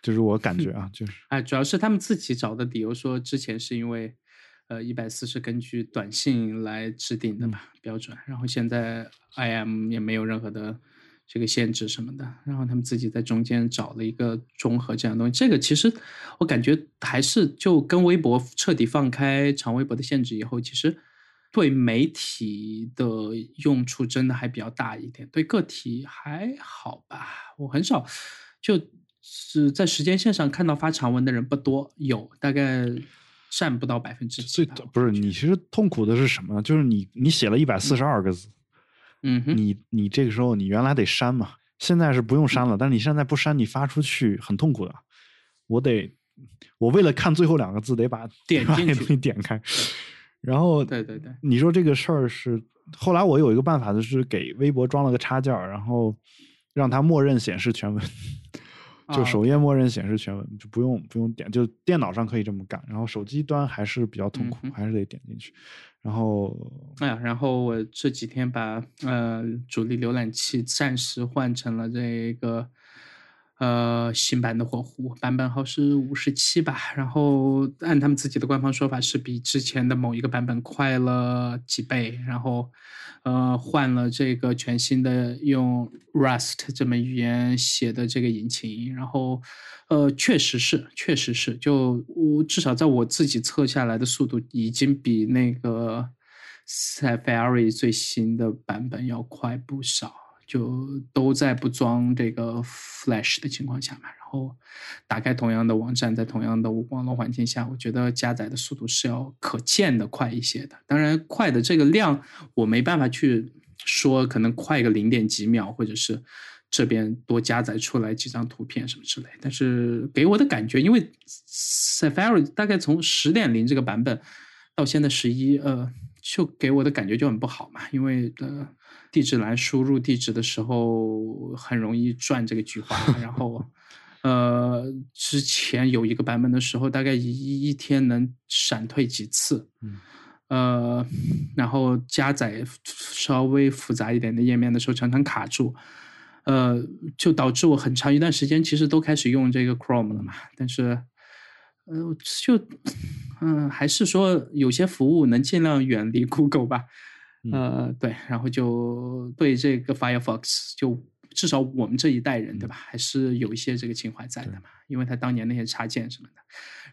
就是我感觉啊，就是哎，主要是他们自己找的理由说，之前是因为，呃，一百四是根据短信来制定的嘛、标准，然后现在 IM 也没有任何的这个限制什么的，然后他们自己在中间找了一个中和这样的东西。这个其实我感觉还是就跟微博彻底放开长微博的限制以后，其实对媒体的用处真的还比较大一点，对个体还好吧。我很少就是在时间线上看到发长文的人不多，有大概占不到百分之几最吧。不是你其实痛苦的是什么呢？就是你你写了一百四十二个字，嗯哼，你你这个时候你原来得删嘛，现在是不用删了，但是你现在不删，你发出去很痛苦的。我得我为了看最后两个字，得把 点进去点开，然后对对对，你说这个事儿是后来我有一个办法，就是给微博装了个插件，然后让它默认显示全文，就啊。首页默认显示全文，就不用不用点，就电脑上可以这么干，然后手机端还是比较痛苦，嗯还是得点进去，然后哎呀，然后我这几天把呃主力浏览器暂时换成了这个呃新版的火狐，版本号是五十七吧，然后按他们自己的官方说法是比之前的某一个版本快了几倍，然后呃换了这个全新的用 Rust 这门语言写的这个引擎，然后呃确实是确实是，就我至少在我自己测下来的速度已经比那个 Safari 最新的版本要快不少。就都在不装这个 Flash 的情况下嘛，然后打开同样的网站，在同样的网络环境下，我觉得加载的速度是要可见的快一些的。当然，快的这个量我没办法去说，可能快个零点几秒，或者是这边多加载出来几张图片什么之类。但是给我的感觉，因为 Safari 大概从十点零这个版本到现在十一，呃，就给我的感觉就很不好嘛，因为呃。地址栏输入地址的时候很容易转这个菊花，然后，呃，之前有一个版本的时候，大概一一天能闪退几次，嗯，呃，然后加载稍微复杂一点的页面的时候，常常卡住，呃，就导致我很长一段时间其实都开始用这个 Chrome 了嘛，但是，呃，就，嗯，还是说有些服务能尽量远离 Google 吧。呃，对，然后就对这个 Firefox 就至少我们这一代人，对吧？还是有一些这个情怀在的嘛，因为它当年那些插件什么的，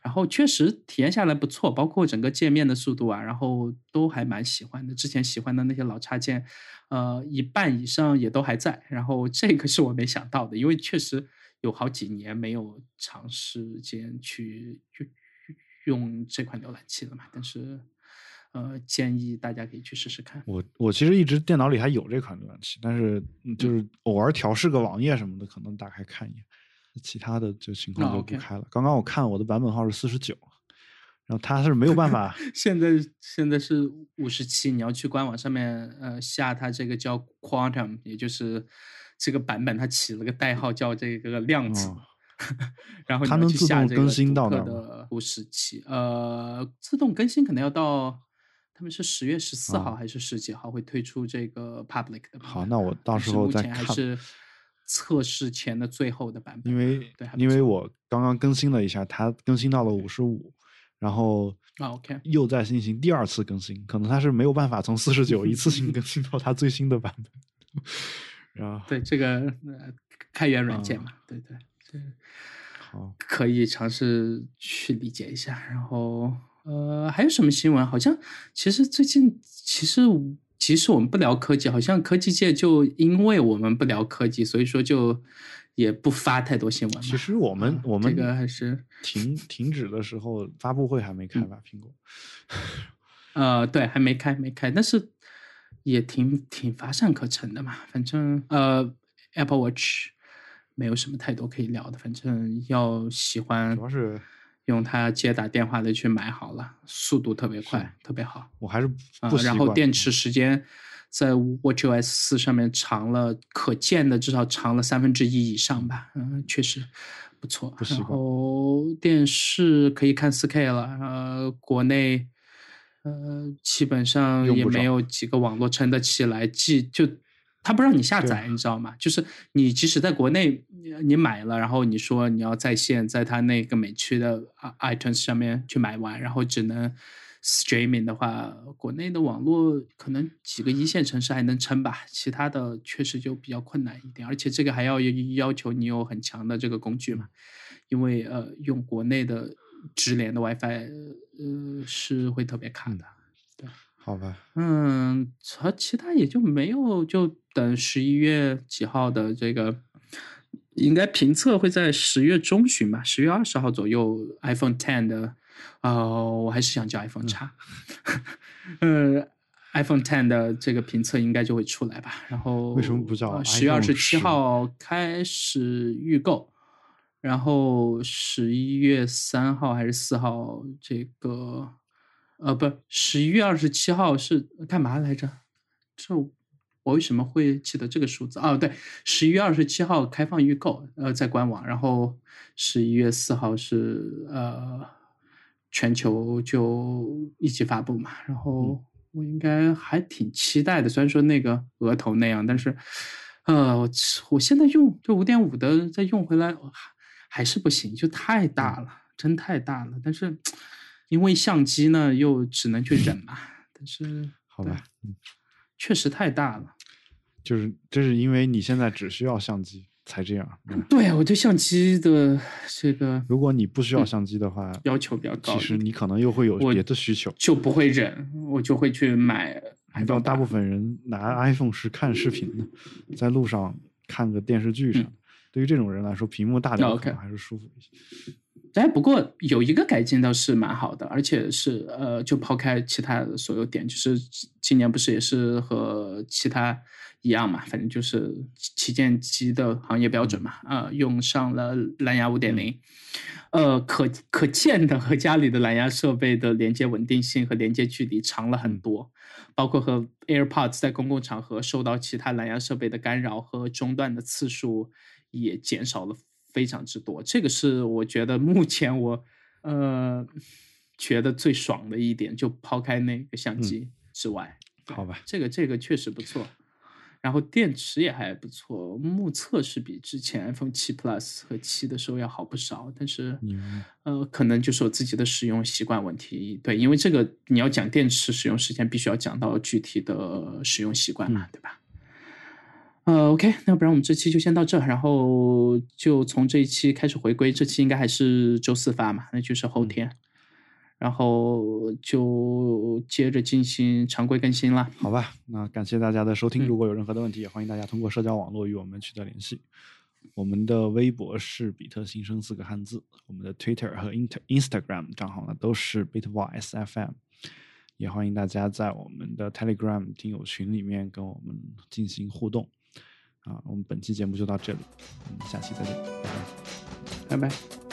然后确实体验下来不错，包括整个界面的速度啊，然后都还蛮喜欢的。之前喜欢的那些老插件，呃，一半以上也都还在。然后这个是我没想到的，因为确实有好几年没有长时间去去用这款浏览器了嘛，但是。呃，建议大家可以去试试看。我我其实一直电脑里还有这款浏览器，但是就是偶尔调试个网页什么的，可能打开看一眼。其他的就情况就不开了。刚刚我看我的版本号是四十九，然后它是没有办法。现在现在是五十七，你要去官网上面呃下它这个叫 Quantum，也就是这个版本，它起了个代号叫这个量子。然后它能自动更新到的五十七，呃，自动更新可能要到。他们是十月十四号还是十几号会推出这个 public 的？好，那我到时候再看。还是测试前的最后的版本。因为对，因为我刚刚更新了一下，它更新到了五十五，然后 OK 又在进行第二次更新，可能它是没有办法从四十九一次性更新到它最新的版本。然后对这个开源软件嘛，对对对，好，可以尝试去理解一下，然后。呃，还有什么新闻？好像其实最近，其实其实我们不聊科技，好像科技界就因为我们不聊科技，所以说就也不发太多新闻。其实我们我们这个还是停停止的时候，发布会还没开吧？苹果？呃，对，还没开，没开，但是也挺挺乏善可陈的嘛。反正呃，Apple Watch 没有什么太多可以聊的。反正要喜欢，主要是。用它接打电话的去买好了，速度特别快，特别好。我还是不然后电池时间在 WatchOS 四上面长了，可见的至少长了三分之一以上吧。嗯，确实不错。然后电视可以看 4K 了，呃，国内呃基本上也没有几个网络撑得起来，既就。他不让你下载，你知道吗？就是你即使在国内你买了，然后你说你要在线在他那个美区的 iTunes 上面去买完，然后只能 streaming 的话，国内的网络可能几个一线城市还能撑吧，其他的确实就比较困难一点。而且这个还要要求你有很强的这个工具嘛，因为呃用国内的直连的 WiFi 呃是会特别卡的。对好吧，嗯，和其他也就没有，就等十一月几号的这个，应该评测会在十月中旬吧，十月二十号左右，iPhone Ten 的，呃，我还是想叫 iPhone 叉，呃，iPhone Ten 的这个评测应该就会出来吧，然后为什么不叫十月二十七号开始预购，然后十一月三号还是四号这个。呃，不，十一月二十七号是干嘛来着？这我为什么会记得这个数字？哦，对，十一月二十七号开放预购，呃，在官网，然后十一月四号是呃全球就一起发布嘛。然后我应该还挺期待的，虽然说那个额头那样，但是呃，我我现在用这五点五的再用回来还是不行，就太大了，真太大了，但是。因为相机呢，又只能去忍嘛。但是，好吧，确实太大了。就是，这是因为你现在只需要相机才这样。对，我对相机的这个，如果你不需要相机的话，要求比较高。其实你可能又会有别的需求，就不会忍，我就会去买。你知道，大部分人拿 iPhone 是看视频的，在路上看个电视剧啥的。对于这种人来说，屏幕大点可能还是舒服一些。哎，不过有一个改进倒是蛮好的，而且是呃，就抛开其他所有点，就是今年不是也是和其他一样嘛，反正就是旗舰机的行业标准嘛，啊，用上了蓝牙五点零，呃，可可见的和家里的蓝牙设备的连接稳定性和连接距离长了很多，包括和 AirPods 在公共场合受到其他蓝牙设备的干扰和中断的次数也减少了。非常之多，这个是我觉得目前我呃觉得最爽的一点，就抛开那个相机之外，好吧，这个这个确实不错，然后电池也还不错，目测是比之前 iPhone 七 Plus 和七的时候要好不少，但是呃可能就是我自己的使用习惯问题，对，因为这个你要讲电池使用时间，必须要讲到具体的使用习惯嘛，对吧？呃，OK，那不然我们这期就先到这，然后就从这一期开始回归。这期应该还是周四发嘛，那就是后天，然后就接着进行常规更新了。好吧，那感谢大家的收听。嗯如果有任何的问题，也欢迎大家通过社交网络与我们取得联系。我们的微博是比特新生四个汉字，我们的 Twitter 和 Inter Instagram 账号呢都是 Bitwise FM。也欢迎大家在我们的 Telegram 听友群里面跟我们进行互动。啊，我们本期节目就到这里，我们下期再见，拜拜。拜拜。